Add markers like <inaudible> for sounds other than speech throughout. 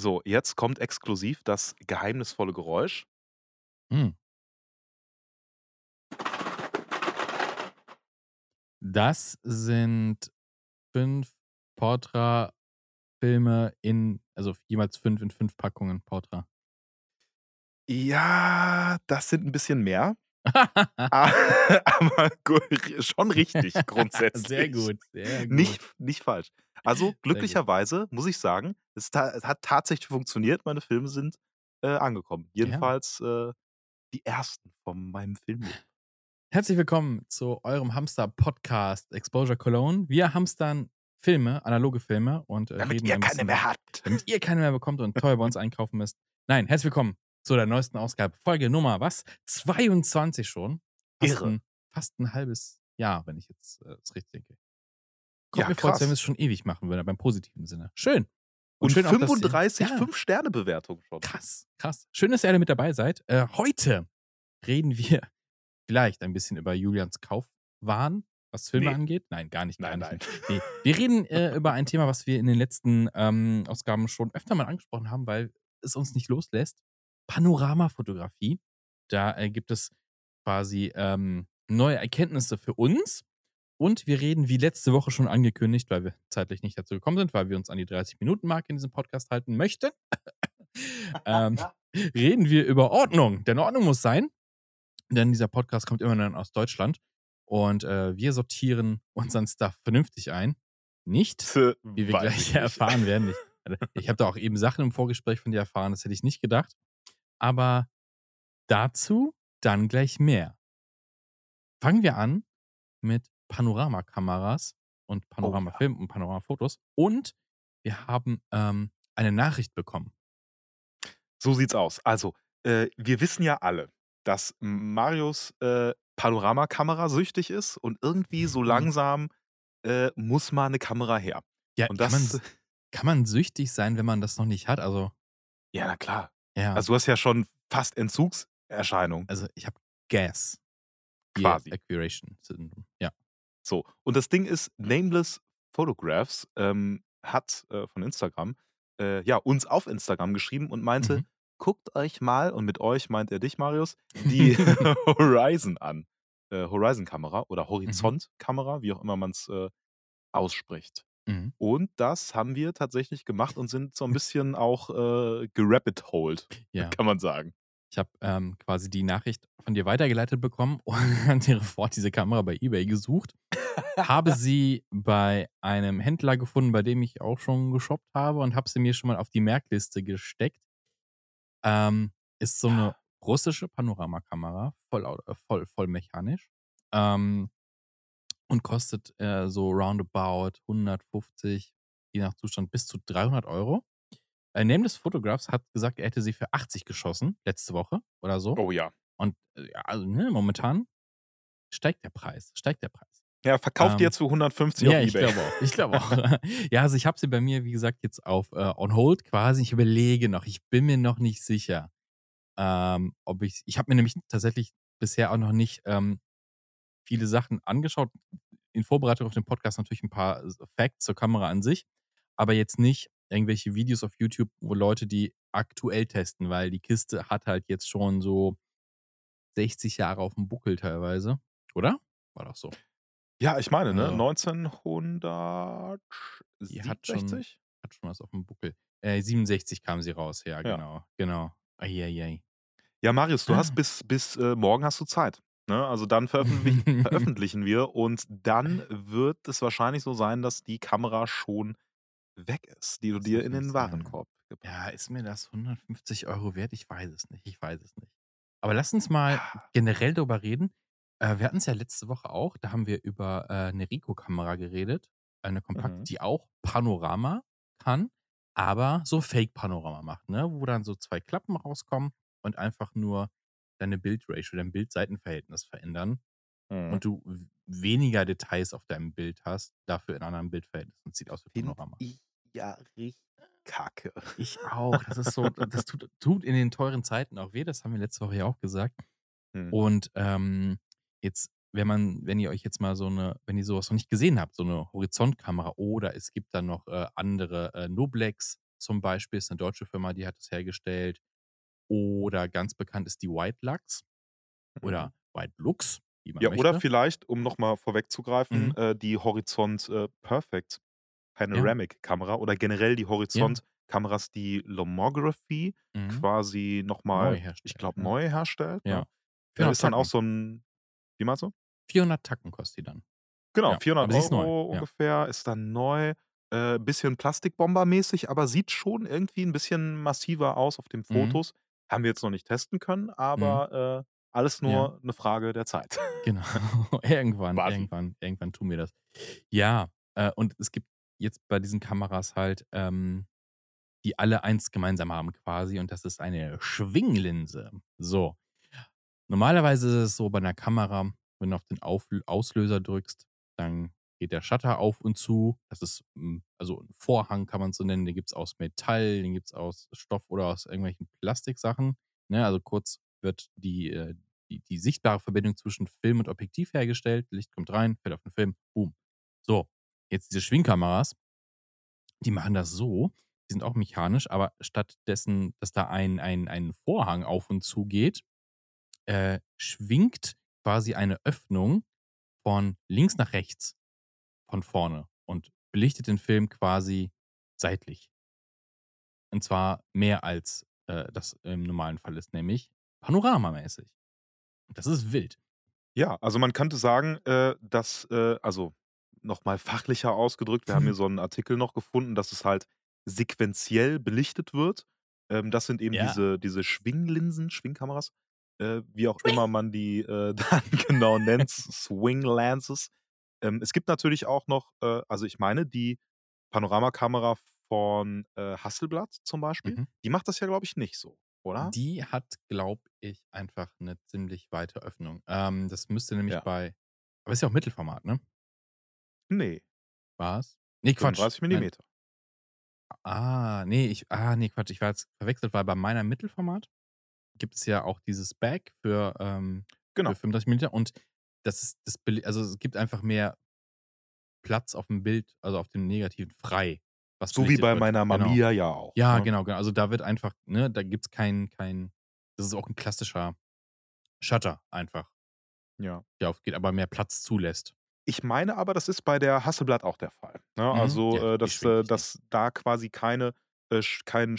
So, jetzt kommt exklusiv das geheimnisvolle Geräusch. Hm. Das sind 5 Portra-Filme in also jeweils 5 in 5 Packungen Portra. Ja, das sind 'n bisschen mehr. A <laughs> <laughs> aber schon richtig <laughs> grundsätzlich. Sehr gut, sehr gut. Nicht nicht falsch. Also, glücklicherweise muss ich sagen, es ta es hat tatsächlich funktioniert. Meine Filme sind, äh, angekommen. Ja. Jedenfalls, äh, die ersten von meinem Filmleben. Herzlich willkommen zu eurem Hamster-Podcast Exposure Cologne. Wir hamstern Filme, analoge Filme und, äh, Damit ihr ein keine mehr habt. damit ihr keine mehr bekommt und teuer bei uns einkaufen müsst. Nein, herzlich willkommen zu der neuesten Ausgabe. Folge Nummer was? 22 schon. Fast Irre. 'n fast 'n halbes Jahr, wenn ich jetzt, äh, es richtig denke. Kommt Ja, mir vor, als wenn krass. wir's schon ewig machen würden, aber im positiven Sinne. Schön. Und schön auch, dass ihr 35 ja. 5-Sterne-Bewertungen schon. Krass, krass. Schön, dass ihr alle mit dabei seid. Äh, heute reden wir <laughs> vielleicht ein bisschen über Julians Kaufwahn, was Filme Ne. angeht. Nein, gar nicht, gar Nein, nicht. nein. Ne, wir reden, <laughs> äh, über ein Thema, was wir in den letzten, ähm, Ausgaben schon öfter mal angesprochen haben, weil es uns nicht loslässt. Panoramafotografie. Da, äh, gibt es quasi, ähm, neue Erkenntnisse für uns und wir reden, wie letzte Woche schon angekündigt, weil wir zeitlich nicht dazu gekommen sind, weil wir uns an die 30-Minuten-Marke in diesem Podcast halten möchten, <laughs> ähm, reden wir über Ordnung. Denn Ordnung muss sein, denn dieser Podcast kommt immerhin aus Deutschland und, äh, wir sortieren unseren Stuff vernünftig ein. Nicht, wie wir weiß gleich <laughs> erfahren werden. Ich ich habe da auch eben Sachen im Vorgespräch von dir erfahren, das hätte ich nicht gedacht. Aber dazu dann gleich mehr. Fangen wir an mit Panoramakameras und Oh ja. Panoramafilmen und Panoramafotos und wir haben, ähm, eine Nachricht bekommen. So sieht's aus. Also, äh, wir wissen ja alle, dass Marius, äh, Panoramakamera-süchtig ist und irgendwie so langsam, äh, muss mal 'ne Kamera her. Ja, Und kann man das kann man süchtig sein, wenn man das noch nicht hat? Also Ja, na klar. Ja. Also, du hast ja schon fast Entzugserscheinungen. Also, ich habe Gas Quasi. Evacuation Syndrome, ja. So, und das Ding ist, Nameless Photographs, ähm, hat, äh, von Instagram, äh, ja, uns auf Instagram geschrieben und meinte: Mhm. „Guckt euch mal“ und mit euch meint er dich, Marius, „die <laughs> <laughs> Horizon an.“ Äh, Horizon-Kamera oder Mhm. Horizont-Kamera, wie auch immer man's, äh, ausspricht. Mhm. Und das haben wir tatsächlich gemacht und sind so 'n bisschen auch, äh, gerabbit-holed, <laughs> Ja. kann man sagen. Ich habe, ähm, quasi die Nachricht von dir weitergeleitet bekommen <laughs> und sofort diese Kamera bei eBay gesucht. Habe <laughs> sie bei einem Händler gefunden, bei dem ich auch schon geshoppt habe und habe sie mir schon mal auf die Merkliste gesteckt. Ähm, ist so 'ne russische Panoramakamera, voll äh, voll voll mechanisch, ähm, und kostet, äh, so roundabout 150, je nach Zustand bis zu 300 €. Äh, Nameless Photographs hat gesagt, er hätte sie für 80 geschossen, letzte Woche oder so. Oh ja. Und, äh, also, ne, momentan steigt der Preis steigt der Preis. Ja, verkauft die Ähm, jetzt für 150 auf ja, ich eBay. glaube auch. Ich glaube <laughs> auch. Ja, also, ich habe sie bei mir, wie gesagt, jetzt auf, äh, on hold quasi. Ich überlege noch. Ich bin mir noch nicht sicher, ähm, ob ich ich habe mir nämlich tatsächlich bisher auch noch nicht, ähm, viele Sachen angeschaut. In Vorbereitung auf den Podcast natürlich 'n paar s Facts zur Kamera an sich, aber jetzt nicht irgendwelche Videos auf YouTube, wo Leute die aktuell testen, weil die Kiste hat halt jetzt schon so 60 Jahre auf'm Buckel teilweise, oder? War doch so. Ja, ich meine, ne, Also 1967? Die hat schon hat schon was auf'm Buckel. Äh, 67 kam sie raus, ja, Ja. genau, genau. Ai, ai, ai. Ja, Marius, du hast Ah. bis bis, äh, morgen hast du Zeit, ne? Also, dann veröffentlich <laughs> veröffentlichen wir und dann wird es wahrscheinlich so sein, dass die Kamera schon weg ist, die du Das dir in den. Warenkorb gepackt Ja, ist mir das 150 € wert? Ich weiß es nicht. Ich weiß es nicht. Aber lass uns mal generell darüber reden. Äh, wir hatten's ja letzte Woche auch, da haben wir über, äh, 'ne Ricoh-Kamera geredet, eine kompakte, Mhm. die auch Panorama kann, aber so Fake-Panorama macht, ne, wo dann so 2 Klappen rauskommen und einfach nur deine Bild-Ratio, dein Bild-Seiten-Verhältnis verändern Mhm. und du weniger Details auf deinem Bild hast, dafür in anderen Bildverhältnissen. Sieht aus wie Panorama. ich ja richtig kacke. Ich <laughs> auch. Das ist so das tut tut in den teuren Zeiten auch weh, das haben wir letzte Woche ja auch gesagt. Mhm. Und, ähm, jetzt, wenn man wenn ihr euch jetzt mal so 'ne wenn ihr so was noch nicht gesehen habt, so 'ne Horizontkamera oder es gibt dann noch, äh, andere, äh, Noblex zum Beispiel ist 'ne deutsche Firma, die hat das hergestellt. Oder ganz bekannt ist die White Lux Mhm. oder White Lux, wie man Ja, oder möchte. vielleicht, um noch mal vorwegzugreifen, Mhm. äh, die Horizont, äh, Perfect Ja. Panoramic-Kamera oder generell die Ja. Horizont-Kameras, die Lomography Mhm. quasi noch Neu mal, ich glaube, ja. neu herstellt, ne? Ja. Äh, 400 ist dann auch Tacken. so 'n wie meinst du? 400 Tacken kostet die dann. Genau, Ja, 400 aber sie ist neu, € ja. ungefähr, ist dann neu, äh, bisschen Plastikbomber-mäßig, aber sieht schon irgendwie 'n bisschen massiver aus auf den Mhm. Haben wir jetzt noch nicht testen können, Mhm. aber, äh, alles Ja. nur 'ne Frage der Zeit. <laughs> Genau. <laughs> Irgendwann, Quasi. irgendwann, irgendwann tun wir das. Ja, äh, und es gibt jetzt bei diesen Kameras halt, ähm, die alle eins gemeinsam haben quasi und das ist eine Schwinglinse. So. Normalerweise ist es so bei 'ner Kamera, wenn du auf den Aufl Auslöser drückst, dann geht der Shutter auf und zu. Das ist, hm, also 'n Vorhang kann man's so nennen, den gibt's aus Metall, den gibt's aus Stoff oder aus irgendwelchen Plastiksachen, ne? Also kurz wird die, äh die die sichtbare Verbindung zwischen Film und Objektiv hergestellt. Licht kommt rein, fällt auf den Film, boom. So, jetzt diese Schwingkameras die machen das so, die sind auch mechanisch, aber stattdessen, dass da ein ein ein Vorhang auf und zu geht, äh, schwingt quasi eine Öffnung von links nach rechts von vorne und belichtet den Film quasi seitlich. Und zwar mehr als, äh, das im normalen Fall ist, nämlich panoramamäßig. Das ist wild. Ja, also man könnte sagen, äh, dass, äh also noch mal fachlicher ausgedrückt, wir haben hier <laughs> so 'n Artikel noch gefunden, dass es halt sequenziell belichtet wird. Ähm, das sind eben Ja. diese diese Schwinglinsen, Schwingkameras, äh, wie auch immer man die, äh, <laughs> dann genau nennt, Swing Lenses. Ähm, es gibt natürlich auch noch, äh also ich meine, die Panoramakamera von, äh, Hasselblad zum Beispiel, Mhm. die macht das ja, glaube ich, nicht so, oder? Die hat, glaube ich, einfach 'ne ziemlich weite Öffnung. Ähm, das müsste nämlich Ja. bei aber ist ja auch Mittelformat, ne? Ne. Was? Ne, Quatsch. 35 Nein. Millimeter. Ah, ne, ich ah, ne, Quatsch, ich war jetzt verwechselt, weil bei meiner Mittelformat gibt es ja auch dieses Back für, ähm für Genau. 35 mm und das ist das also es gibt einfach mehr Platz aufm Bild, also auf dem Negativen frei, was So wie bei meiner Genau. Mamiya ja auch, Ja, ne? genau, genau. Also da wird einfach ne, da gibt's kein kein das ist auch 'n klassischer Shutter einfach Ja. der aufgeht, aber mehr Platz zulässt. Ich meine aber, das ist bei der Hasselblad auch der Fall, ne? Mhm. Also, Ja, äh, dass äh, richtig. dass da quasi keine äh, kein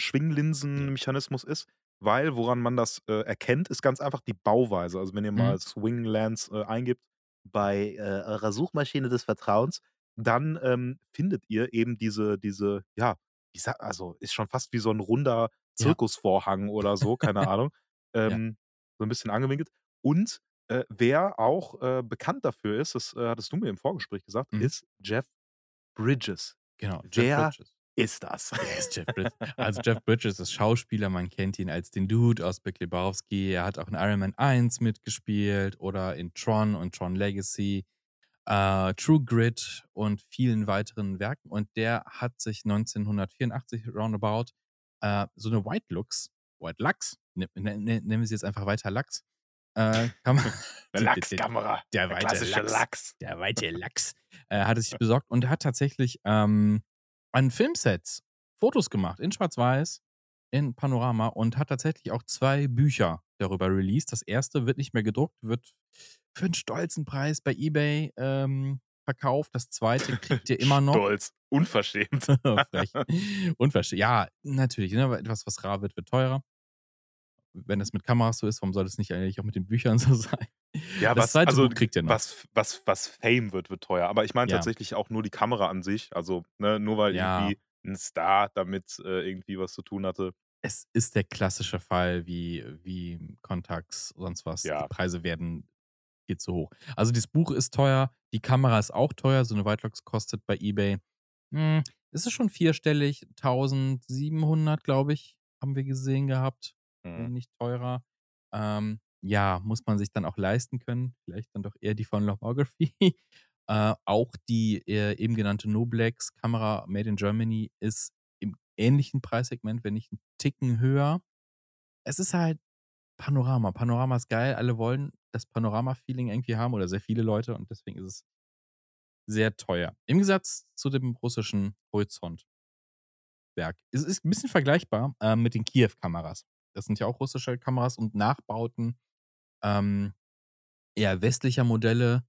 Ne. Schwinglinsenmechanismus ist, weil woran man das, äh, erkennt, ist ganz einfach die Bauweise. Also, wenn ihr Mhm. mal Swing Lens, äh, eingibt bei, äh, eurer Suchmaschine des Vertrauens, dann, ähm, findet ihr eben diese diese ja, ich also ist schon fast wie so 'n runder Ja. Zirkusvorhang <laughs> oder so, keine Ahnung. Ja. Ähm, so 'n bisschen angewinkelt. Und, äh, wer auch, äh, bekannt dafür ist, das, äh, hattest du mir im Vorgespräch gesagt, Mhm. ist Jeff Bridges. Genau, Jeff Wer Bridges. Ist das? Wer ist Jeff Bridges? Also Jeff Bridges ist Schauspieler, man kennt ihn als den Dude aus Big Lebowski. Er hat auch in Iron Man 1 mitgespielt oder in Tron und Tron Legacy, äh, True Grit und vielen weiteren Werken. Und der hat sich 1984 roundabout, äh, so 'ne White Lux White Lux, ne ne ne nennen wir sie jetzt einfach weiter Lux, äh, Kama 'Ne d <laughs> d d Lachskamera, der der weite Lachs, Lachs. der weite Lachs, äh, hat er sich besorgt und hat tatsächlich, ähm, an Filmsets Fotos gemacht in Schwarz-Weiß, in Panorama und hat tatsächlich auch 2 Bücher darüber released. Das 1. wird nicht mehr gedruckt, wird für 'n stolzen Preis bei eBay, ähm, verkauft. Das 2. kriegt ihr <laughs> immer noch. Stolz, unverschämt. <laughs> Frech. Unverschä ja, natürlich, ne, etwas, was rar wird, wird teurer. Wenn es mit Kameras so ist, warum soll das nicht eigentlich auch mit den Büchern <laughs> so sein? Ja, Das was 2. also Buch kriegt ihr noch. was was was Fame wird, wird teuer. Aber ich meine Ja. tatsächlich auch nur die Kamera an sich. Also, ne, nur weil Ja. irgendwie 'n Star damit, äh, irgendwie was zu tun hatte. Es ist der klassische Fall wie wie Contax, sonst was. Die Ja. Preise werden viel zu hoch. Also dieses Buch ist teuer, die Kamera ist auch teuer. So 'ne White Lux kostet bei eBay, hm, es ist schon vierstellig, 1.700, glaube ich, haben wir gesehen gehabt, Mhm. nicht teurer. Ähm, ja, muss man sich dann auch leisten können. Vielleicht dann doch eher die von Lomography. <laughs> Äh, auch die, äh, eben genannte Noblex Kamera made in Germany ist im ähnlichen Preissegment, wenn nicht 'n Ticken höher. Es ist halt Panorama. Panorama ist geil. Alle wollen das Panorama-Feeling irgendwie haben oder sehr viele Leute und deswegen ist es sehr teuer. Im Gegensatz zu dem russischen Horizont. Blickwerk. Es ist 'n bisschen vergleichbar, ähm, mit den Kiew-Kameras. Das sind ja auch russische Kameras und Nachbauten, ähm, eher westlicher Modelle.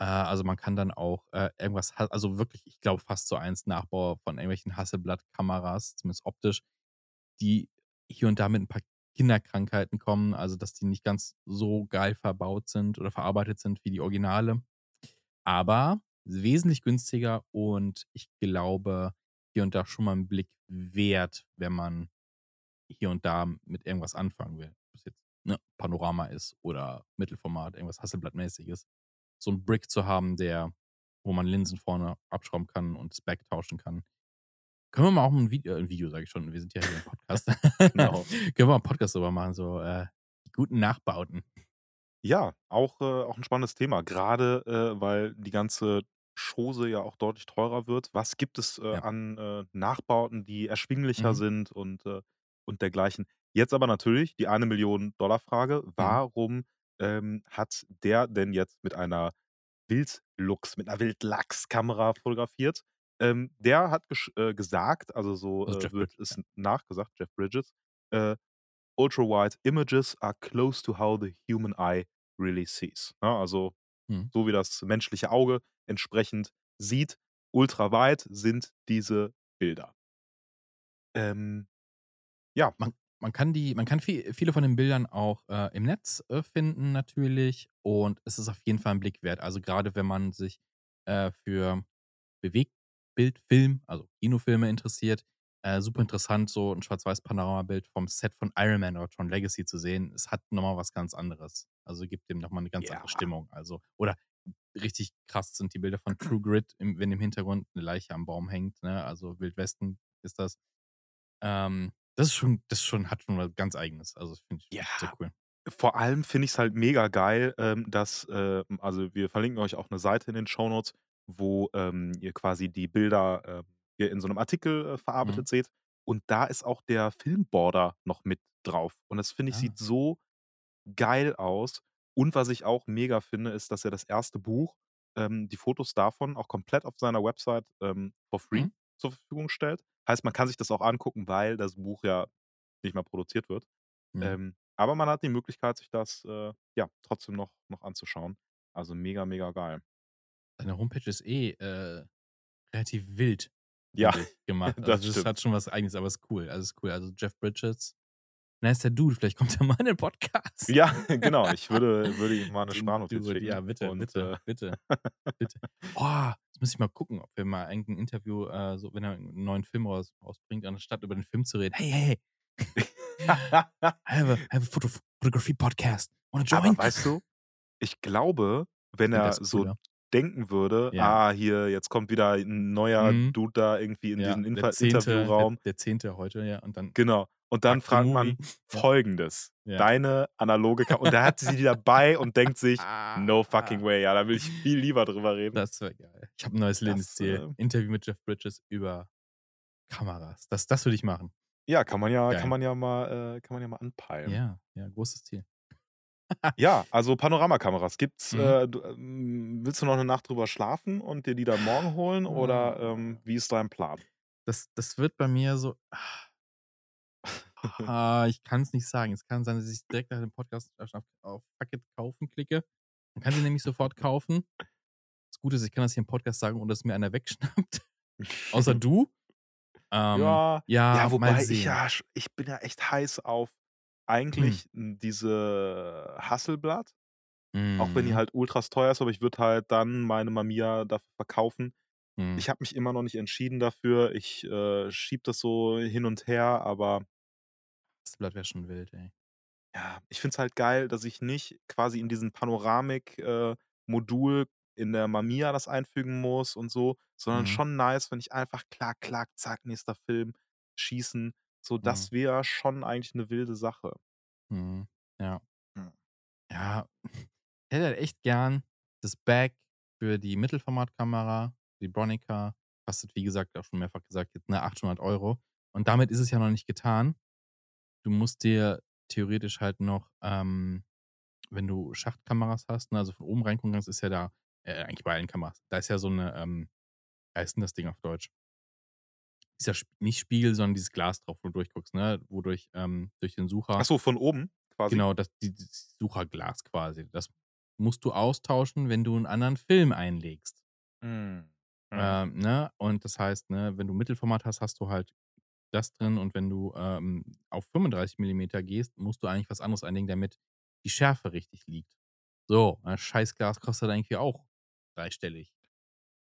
Äh, also, man kann dann auch, äh, irgendwas also, wirklich, ich glaube, fast so 1 Nachbau von irgendwelchen Hasselblad-Kameras, zumindest optisch, die hier und da mit 'n paar Kinderkrankheiten kommen, also, dass die nicht ganz so geil verbaut sind oder verarbeitet sind wie die Originale. Aber wesentlich günstiger und ich glaube, hier und da schon mal 'n Blick wert, wenn man hier und da mit irgendwas anfangen will. Ob's jetzt, ne, Panorama ist oder Mittelformat, irgendwas Hasselblad-mäßiges. So 'n Brick zu haben, der wo man Linsen vorne abschrauben kann und das Back tauschen kann. Können wir mal auch 'n Vid äh, 'n Video, sage ich schon, wir sind ja hier im Podcast. <laughs> Genau. <laughs> Können wir mal 'n Podcast drüber machen, so, äh, die guten Nachbauten. Ja, auch, äh auch 'n spannendes Thema, grade, äh, weil die ganze Chose ja auch deutlich teurer wird. Was gibt es, äh, Ja. an, äh, Nachbauten, die erschwinglicher Mhm. sind und, äh und dergleichen? Jetzt aber natürlich die Eine-Million-Dollar-Frage: Mhm. Warum, ähm, hat der denn jetzt mit einer Wildlux mit 'ner Wildlachskamera fotografiert? Ähm, der hat äh, gesagt, also, so, Also, äh, wird Bridges, ja. es nachgesagt, Jeff Bridges, äh: „Ultra-wide images are close to how the human eye really sees“, ne? Also, Mhm. so wie das menschliche Auge entsprechend sieht, ultraweit sind diese Bilder. Ähm, ja. Man man kann die man kann vie viele von den Bildern auch, äh, im Netz, äh, finden natürlich und es ist auf jeden Fall 'n Blick wert. Also, grade wenn man sich, äh, für Bewegtbildfilm, also, Kinofilme interessiert, äh, super interessant, so 'n Schwarz-Weiß-Panoramabild vom Set von Iron Man oder Tron Legacy zu sehen. Es hat noch mal was ganz anderes. Also, gibt dem noch mal 'ne ganz andere Ja. Stimmung. Also oder richtig krass sind die Bilder von True Grit, im wenn im Hintergrund 'ne Leiche am Baum hängt, ne? Also, Wildwesten ist das. Ähm, das ist schon das schon hat schon was ganz Eigenes. Also, das finde ich Ja, ich sehr cool. vor allem finde ich's halt mega geil, ähm, dass, äh also, wir verlinken euch auch 'ne Seite in den Shownotes, wo, ähm, ihr quasi die Bilder, äh, hier in so 'nem Artikel, äh, Mhm. verarbeitet seht. Und da ist auch der Film-Border noch mit drauf. Und das finde ich, Ah. sieht so geil aus. Und was ich auch mega finde, ist, dass er das 1. Buch ähm, die Fotos davon auch komplett auf seiner Website, ähm, for free Mhm. Zur Verfügung stellt. Heißt, man kann sich das auch angucken, weil das Buch ja nicht mehr produziert wird. Mhm. Ähm, aber man hat die Möglichkeit, sich das, äh, ja, trotzdem noch noch anzuschauen. Also, mega, mega geil. Seine Homepage ist eh, äh, relativ wild, Ja, <laughs> gemacht. Also, das hat schon was Eigenes, aber ist cool. Also, ist cool. Also, Jeff Bridges, nicer Dude, vielleicht kommt er <laughs> mal in den Podcast. Ja, <laughs> genau. Ich würde würde ihm mal 'ne Den Sprachnotiz schicken ja, bitte, und, bitte, äh bitte, bitte. Oh, jetzt muss ich mal gucken, ob wir mal irgend 'n Interview, äh, so wenn er 'n neuen Film raus rausbringt, anstatt über den Film zu reden: „Hey, hey, hey. <laughs> I have a I have a photo photography podcast. Wanna Aber join?“ weißt du, ich glaube, Ich wenn der er so cooler. denken würde: Ja. „Ah, hier, jetzt kommt wieder 'n neuer Mhm. Dude da irgendwie in Ja, diesen Infer 10. der Interviewraum“ der 10. heute, ja, und dann Genau. Und dann Back fragt man. Folgendes: Ja. „Deine analoge Ka“ und er hat sie dabei und denkt sich: „No fucking way“, ja, da will ich viel lieber drüber reden. Das wäre geil. Ich habe 'n neues Lebensziel. äh Interview mit Jeff Bridges über Kameras. Das das würde ich machen. Ja, kann man ja kann man ja mal äh, kann man ja mal anpeilen. Ja, ja, großes Ziel. <laughs> Ja, also, Panorama-Kameras gibt's, Mhm. äh, du ähm, willst du noch 'ne Nacht drüber schlafen und dir die dann morgen holen oder, ähm, wie ist dein Plan? Das das wird bei mir so <laughs> Ah, ich kann's nicht sagen. Es kann sein, dass ich direkt nach dem Podcast auf „Fuck it, kaufen“ klicke. Man kann sie nämlich sofort kaufen. Das Gute ist, ich kann das hier im Podcast sagen, ohne dass mir einer <laughs> wegschnappt, außer <laughs> du. Ähm, Ja, ja, ja, wobei ich ja ich bin ja echt heiß auf Hm. eigentlich, hm, diese Hasselblad, auch wenn die Mhm. halt ultras teuer ist, aber ich würde halt dann meine Mamiya dafür verkaufen. Mhm. Ich habe mich immer noch nicht entschieden dafür. Ich, äh, schiebe das so hin und her, aber Hasselblad wäre schon wild, ey. Ja, ich finde es halt geil, dass ich nicht quasi in diesen Panoramik äh, in der Mamiya das einfügen muss und so, sondern Mhm. schon nice, wenn ich einfach klack, klack, zack, nächster Film, schießen. So, Mhm. das wäre schon eigentlich 'ne wilde Sache. Mhm, ja. Ja, <laughs> ich hätte halt echt gern das Back für die Mittelformatkamera, die Bronica. Kostet, wie gesagt, auch schon mehrfach gesagt, jetzt, ne, 800 €. Und damit ist es ja noch nicht getan. Du musst dir theoretisch halt noch, ähm, wenn du Schachtkameras hast, ne, also, von oben reingucken kannst, ist ja da äh, eigentlich bei allen Kameras. Da ist ja so 'ne, ähm wie heißt 'n das Ding auf Deutsch? dieser Sp nicht Spiegel, sondern dieses Glas drauf, wo du durchguckst, ne? Wodurch, ähm durch den Ach Sucher so, von oben quasi? Genau, das dieses Sucherglas quasi. Das musst du austauschen, wenn du 'n anderen Film einlegst. Mhm. Ähm, ne? Und das heißt, ne, wenn du Mittelformat hast, hast du halt das drin und wenn du, ähm, auf 35 mm gehst, musst du eigentlich was anderes einlegen, damit die Schärfe richtig liegt. So, das Scheißglas kostet irgendwie auch dreistellig.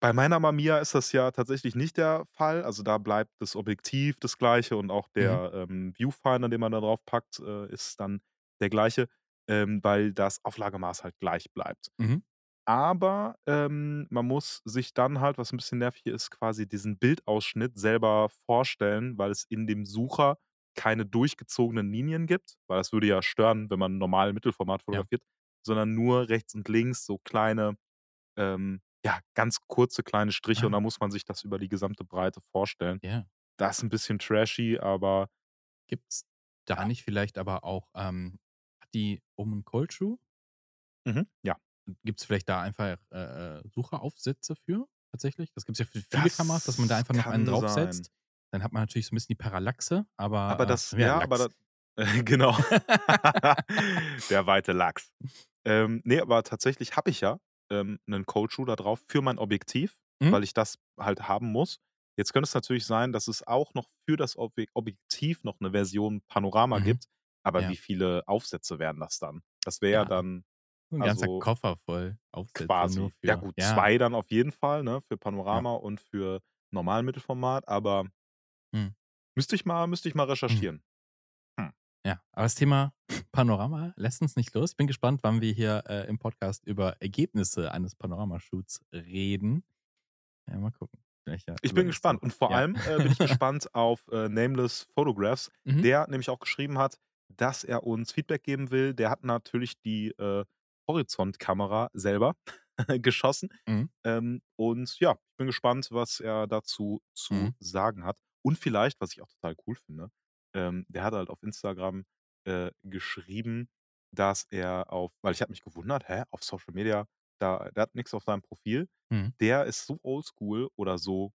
Bei meiner Mamiya ist das ja tatsächlich nicht der Fall. Also, da bleibt das Objektiv das Gleiche und auch Mhm. der, ähm, Viewfinder, den man da drauf packt, äh, ist dann der gleiche, ähm, weil das Auflagemaß halt gleich bleibt. Mhm. Aber, ähm, man muss sich dann halt, was 'n bisschen nervig ist, quasi diesen Bildausschnitt selber vorstellen, weil es in dem Sucher keine durchgezogenen Linien gibt, weil das würde ja stören, wenn man normal Mittelformat Ja. fotografiert, sondern nur rechts und links so kleine, ähm, ja, ganz kurze kleine Striche und Ah. dann muss man sich das über die gesamte Breite vorstellen. Ja. Das ist 'n bisschen trashy, aber Gibt's da ja. nicht vielleicht aber auch, ähm hat die oben 'n Cold Shoe? Mhm, ja. Gibt's vielleicht da einfach, äh, äh, Sucheraufsätze für tatsächlich? Das gibt's ja für viele Kameras, dass man da Das einfach noch einen kann sein. draufsetzt. Dann hat man natürlich so 'n bisschen die Parallaxe, Aber aber, das äh, <laughs> ja, ja, aber Lachs. da <laughs> genau. <laughs> Der weite Lachs. Ähm, ne, aber tatsächlich habe ich ja, ähm, 'nen Cold Shoe da drauf für mein Objektiv, Mhm. weil ich das halt haben muss. Jetzt könnte es natürlich sein, dass es auch noch für das Obje Objektiv noch 'ne Version Panorama Mhm. gibt, aber Ja. wie viele Aufsätze wären das dann? Das wäre ja Ja, dann so 'n ganzer also Koffer voll Aufsätze quasi. Ja für gut, ja. 2 dann auf jeden Fall, ne, für Ja. Panorama und für normal Mittelformat, aber Mhm. müsste ich mal müsste ich mal Mhm. recherchieren. Hm. Ja, aber das Thema <laughs> Panorama lässt uns nicht los. Ich bin gespannt, wann wir hier, äh, im Podcast über Ergebnisse eines Panorama-Shoots reden. Ja, mal gucken. Ja Ich bin gespannt und vor Ja. allem, äh, bin ich <laughs> gespannt auf, äh, Nameless Photographs, Mhm. der nämlich auch geschrieben hat, dass er uns Feedback geben will. Der hat natürlich die, äh, Horizont-Kamera selber <laughs> geschossen. Mhm. Ähm, und ja, ich bin gespannt, was er dazu zu Mhm. sagen hat. Und vielleicht, was ich auch total cool finde, ähm, der hat halt auf Instagram, äh, geschrieben, dass er auf weil ich habe mich gewundert: „Hä, auf Social Media, da der hat nix auf seinem Profil.“ Mhm. Der ist so oldschool oder so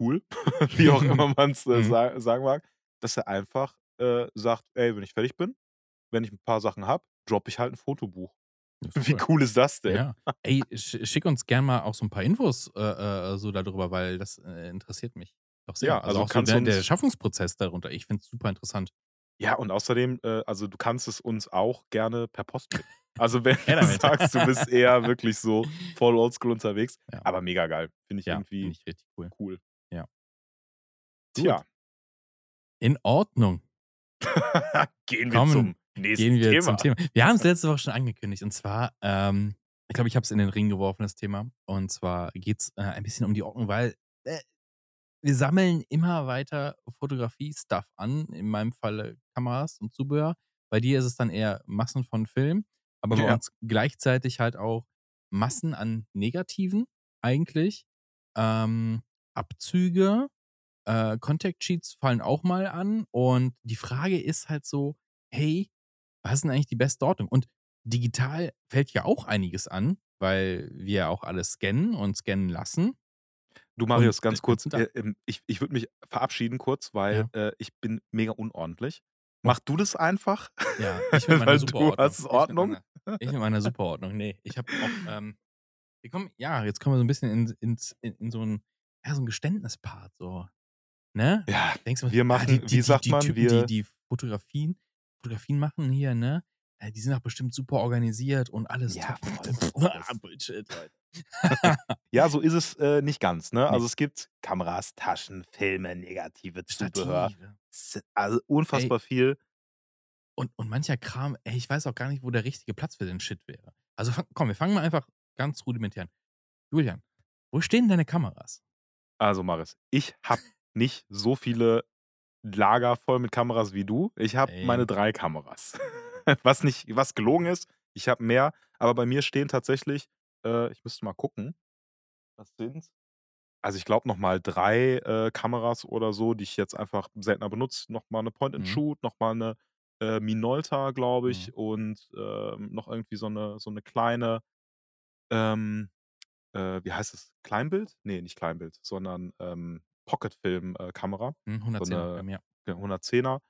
cool, <laughs> wie auch immer <laughs> man's, äh, Mhm. sa sagen mag, dass er einfach, äh, sagt: „Ey, wenn ich fertig bin, wenn ich 'n paar Sachen habe, droppe ich halt 'n Fotobuch.“ Das ist Wie cool. ist das denn? Ja. Ey, sch schick uns gern mal auch so 'n paar Infos, äh, äh, so da drüber, weil das, äh, interessiert mich doch Ja, sehr. Also, also, auch so der der Schaffungsprozess darunter. Ich finde es super interessant. Ja, und außerdem, äh also, du kannst es uns auch gerne per Post schicken. Also, wenn <laughs> du sagst, du bist eher wirklich so <laughs> voll oldschool unterwegs, Ja. aber mega geil. Finde ich Ja, irgendwie ich richtig cool. cool. Ja. Gut. Tja. In Ordnung. <laughs> Gehen wir Kommen zum nächsten gehen wir zum Thema. Thema. Wir haben's letzte Woche schon angekündigt und zwar, ähm ich glaube, ich habe es in den Ring geworfen, das Thema. Und zwar geht's, äh, ein bisschen um die Ordnung, weil, äh, wir sammeln immer weiter Fotografie-Stuff an, in meinem Falle Kameras und Zubehör. Bei dir ist es dann eher Massen von Film, aber bei Ja. uns gleichzeitig halt auch Massen an Negativen eigentlich. Ähm, Abzüge, äh, Contact Sheets fallen auch mal an und die Frage ist halt so: „Hey, was ist denn eigentlich die beste Ordnung?“ Und digital fällt ja auch einiges an, weil wir ja auch alles scannen und scannen lassen. Du Und Marius, ganz kurz, da äh, ähm, ich ich würde mich verabschieden kurz, weil, Ja. äh, ich bin mega unordentlich. Mach du das einfach, Ja, ich <laughs> mit meiner du hast Ordnung. ich mit meiner Superordnung. Ne, ich habe auch, ähm wir kommen ja, jetzt kommen wir so 'n bisschen in ins in in so 'n ja, so 'n Geständnispart so, ne? Ja, Denkst du, wir ah, die machen die wie die sagt die man, Typen, die wir die Fotografien Fotografien machen hier, ne? Äh, die sind doch bestimmt super organisiert und alles Ja, voll. <laughs> Ah, Bullshit, Leute. Ja, so ist es, äh, nicht ganz, ne? Also, es gibt Kameras, Taschen, Filme, Negative, Zubehör. Also, Ey unfassbar viel. Und und mancher Kram, ey, ich weiß auch gar nicht, wo der richtige Platz für den Shit wäre. Also, komm, wir fangen mal einfach ganz rudimentär an. Julian, wo stehen deine Kameras? Also, Marius, ich habe nicht so viele Lager voll mit Kameras wie du. Ich habe meine. 3 Kameras. <laughs> Was nicht was gelogen ist, ich habe mehr, aber bei mir stehen tatsächlich, äh ich müsste mal gucken. Was sind's? Also, ich glaube noch mal 3, äh, Kameras oder so, die ich jetzt einfach seltener benutze. Noch mal 'ne Point and Mhm. Shoot, noch mal 'ne, äh, Minolta, glaube Mhm. ich, und, ähm, noch irgendwie so 'ne so 'ne kleine, ähm, äh, wie heißt das? Kleinbild? Ne, nicht Kleinbild, sondern, ähm Pocketfilm äh, Kamera, Mhm, so 110er eine ja. ja 110er.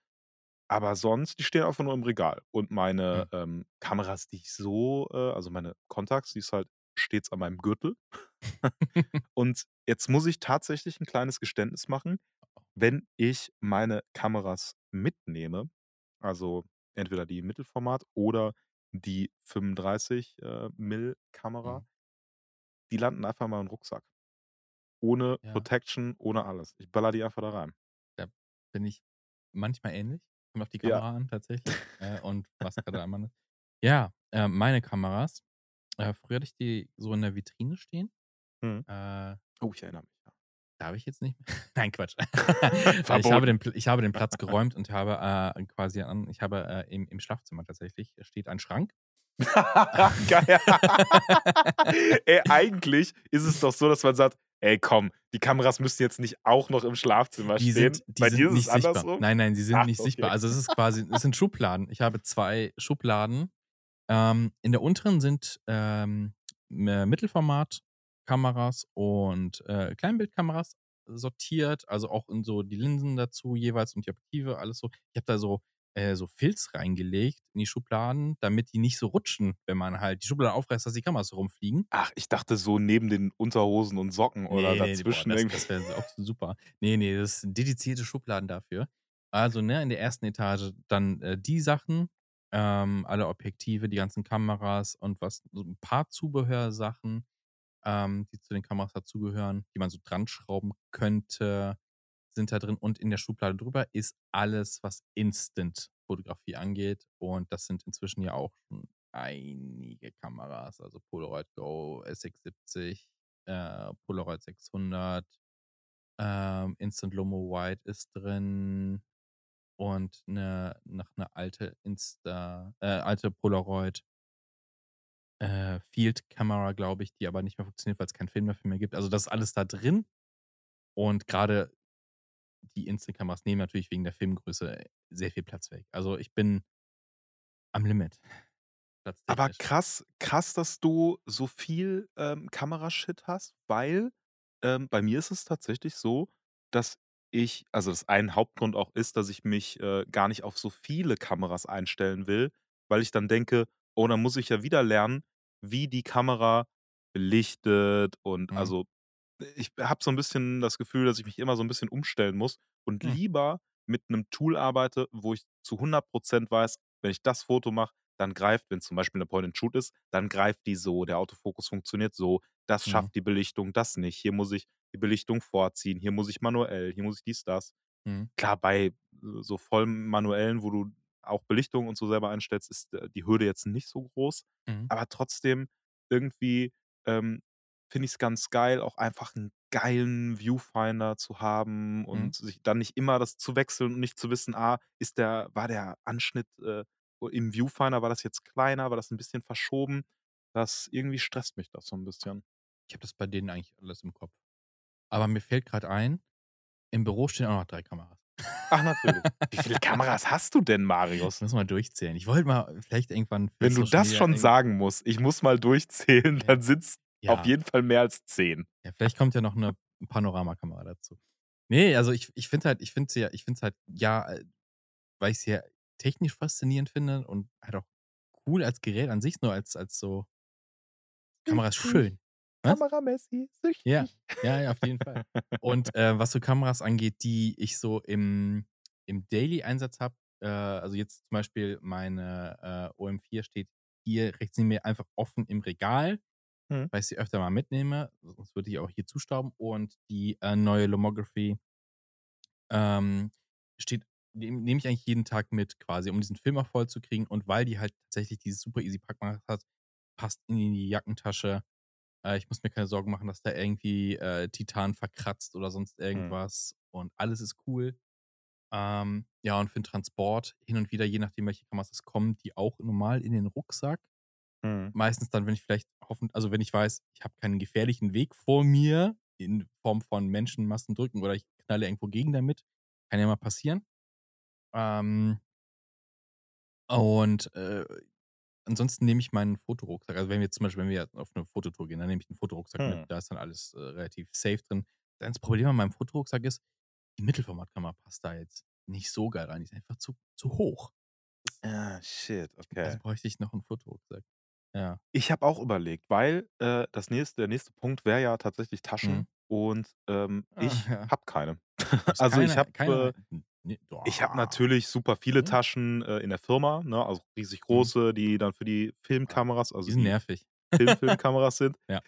Aber sonst, die stehen einfach nur im Regal. Und meine, Mhm. ähm, Kameras, die ich so äh, also meine Contax, die ist halt stets an meinem Gürtel. <laughs> Und jetzt muss ich tatsächlich 'n kleines Geständnis machen. Wenn ich meine Kameras mitnehme, also entweder die Mittelformat oder die 35, äh, Mill Kamera Mhm. die landen einfach in meinem Rucksack. Ohne Ja. Protection, ohne alles. Ich ballere die einfach da rein. Da bin ich manchmal ähnlich. Kommt auf die Ja. Kamera an tatsächlich, äh, und was grade am <laughs> Mann ist. Ja, äh, meine Kameras, äh, früher hatte ich die so in der Vitrine stehen. Äh Oh, ich erinnere mich, ja. Darf ich jetzt nicht mehr? <laughs> Nein, Quatsch. <laughs> Äh, ich habe den ich habe den Platz geräumt und habe, äh, quasi an ich habe, äh, im im Schlafzimmer tatsächlich steht ein Schrank. Geil. Ey, eigentlich ist es doch so, dass man sagt: „Ey, komm, die Kameras müssen jetzt nicht auch noch im Schlafzimmer Die stehen.“ sind die Bei dir sind ist es nicht sichtbar. andersrum? Nein, nein, sie sind Ach, nicht sichtbar. okay. Also, es ist quasi es sind Schubladen. Ich habe 2 Schubladen. Ähm, in der unteren sind, ähm, Mittelformatkameras und, äh, Kleinbildkameras sortiert, also auch in so die Linsen dazu jeweils und die Objektive, alles so. Ich habe da so äh, so Filz reingelegt in die Schubladen, damit die nicht so rutschen, wenn man halt die Schublade aufreißt, dass die Kameras so rumfliegen. Ach, ich dachte so neben den Unterhosen und Socken oder ne, boah, dazwischen das irgendwie. das wäre auch super. Ne, ne, das sind dedizierte Schubladen dafür. Also, ne, in der 1. Etage dann, äh, die Sachen, ähm, alle Objektive, die ganzen Kameras und was so 'n paar Zubehörsachen, ähm, die zu den Kameras dazugehören, die man so dranschrauben könnte, sind da drin. Und in der Schublade drüber ist alles, was Instant-Fotografie angeht. Und das sind inzwischen ja auch schon einige Kameras, also Polaroid Go, SX70, äh, Polaroid 600, ähm, Instant Lomo Wide ist drin und 'ne noch 'ne alte Insta äh, alte Polaroid äh, Field Camera, glaube ich, die aber nicht mehr funktioniert, weil's keinen Film dafür mehr gibt. Also, das ist alles da drin. Und grade die Instant-Kameras nehmen natürlich wegen der Filmgröße sehr viel Platz weg. Also, ich bin am Limit, <laughs> Aber krass krass, dass du so viel, ähm, Kamera-Shit hast, weil, ähm, bei mir ist es tatsächlich so, dass ich also, das ein Hauptgrund auch ist, dass ich mich, äh, gar nicht auf so viele Kameras einstellen will, weil ich dann denke: „Oh, dann muss ich ja wieder lernen, wie die Kamera belichtet“ und Mhm. also, ich habe so 'n bisschen das Gefühl, dass ich mich immer so 'n bisschen umstellen muss und Hm. lieber mit 'nem Tool arbeite, wo ich zu 100 % weiß, wenn ich das Foto mache, dann greift wenn's zum Beispiel 'ne Point and Shoot ist, dann greift die so, der Autofokus funktioniert so, das Mhm. schafft die Belichtung, das nicht. Hier muss ich die Belichtung vorziehen, hier muss ich manuell, hier muss ich dies, das. Mhm. Klar, bei so voll manuellen, wo du auch Belichtung und so selber einstellst, ist, äh, die Hürde jetzt nicht so groß. Mhm. Aber trotzdem irgendwie, ähm, finde ich's ganz geil, auch einfach 'n geilen Viewfinder zu haben Mhm. und sich dann nicht immer das zu wechseln und nicht zu wissen: „Ah, ist der war der Anschnitt, äh, im Viewfinder war das jetzt kleiner, war das 'n bisschen verschoben?“ Das irgendwie stresst mich das so 'n bisschen. Ich habe das bei denen eigentlich alles im Kopf. Aber mir fällt grad ein, im Büro stehen auch noch 3 Kameras. Ach, natürlich. <laughs> Wie viele Kameras hast du denn, Ich Marius? muss mal durchzählen. Ich wollte mal vielleicht irgendwann Wenn du das schon sagen musst: „Ich muss mal durchzählen“, Ja. dann sind's auf Ja. jeden Fall mehr als 10. Ja, vielleicht kommt ja noch 'ne Panoramakamera dazu. Ne, also, ich ich finde halt ich finde ja ich finde es halt, ja, äh, weil ich's ja technisch faszinierend finde und halt auch cool als Gerät an sich, nur als als so Kamera ist Süchtig. schön. Was? Kamera-Messi, Ja. süchtig. Ja, ja, auf jeden Fall. Und, äh, was so Kameras angeht, die ich so im im Daily-Einsatz habe, äh, also, jetzt zum Beispiel meine, äh, OM4 steht hier rechts neben mir einfach offen im Regal, Mhm. weil ich sie öfter mal mitnehme, sonst würde die auch hier zustauben. Und die, äh, neue Lomography ähm, steht nehm nehme ich eigentlich jeden Tag mit quasi, um diesen Film auch vollzukriegen. Und weil die halt tatsächlich dieses super easy Packmaß hat, passt in die Jackentasche. Äh, ich muss mir keine Sorgen machen, dass da irgendwie, äh, Titan verkratzt oder sonst Mhm. irgendwas und alles ist cool. Ähm, ja, und für 'n Transport hin und wieder, je nachdem, welche Kameras es kommen, die auch normal in den Rucksack. Mhm. Meistens dann, wenn ich vielleicht hoffen also, wenn ich weiß, ich habe keinen gefährlichen Weg vor mir in Form von Menschenmassen drücken oder ich knalle irgendwo gegen damit. Kann ja mal passieren. Ähm und, äh, ansonsten nehme ich meinen Fotorucksack. Also, wenn wir jetzt zum Beispiel wenn wir auf 'ne Fototour gehen, dann nehme ich 'n Fotorucksack mit. Mhm. Da ist dann alles, äh, relativ safe drin. Das Problem an meinem Fotorucksack ist, die Mittelformatkamera passt da jetzt nicht so geil rein. Die ist einfach zu zu hoch. Ah, shit, also okay. bräuchte ich noch 'n Fotorucksack. Ja. Ich habe auch überlegt, weil, äh, das nächste der nächste Punkt wäre ja tatsächlich Mhm. Taschen und, ähm, Ah, ich ja. habe keine. <laughs> Du hast Also, ich keine habe, keine äh n ne ich habe boah. natürlich super viele Mhm. Taschen, äh, in der Firma, ne, also riesig Mhm. große, die dann für die Ah, Filmkameras, die also sind die nervig. Film-Filmkameras <laughs> sind. Ja.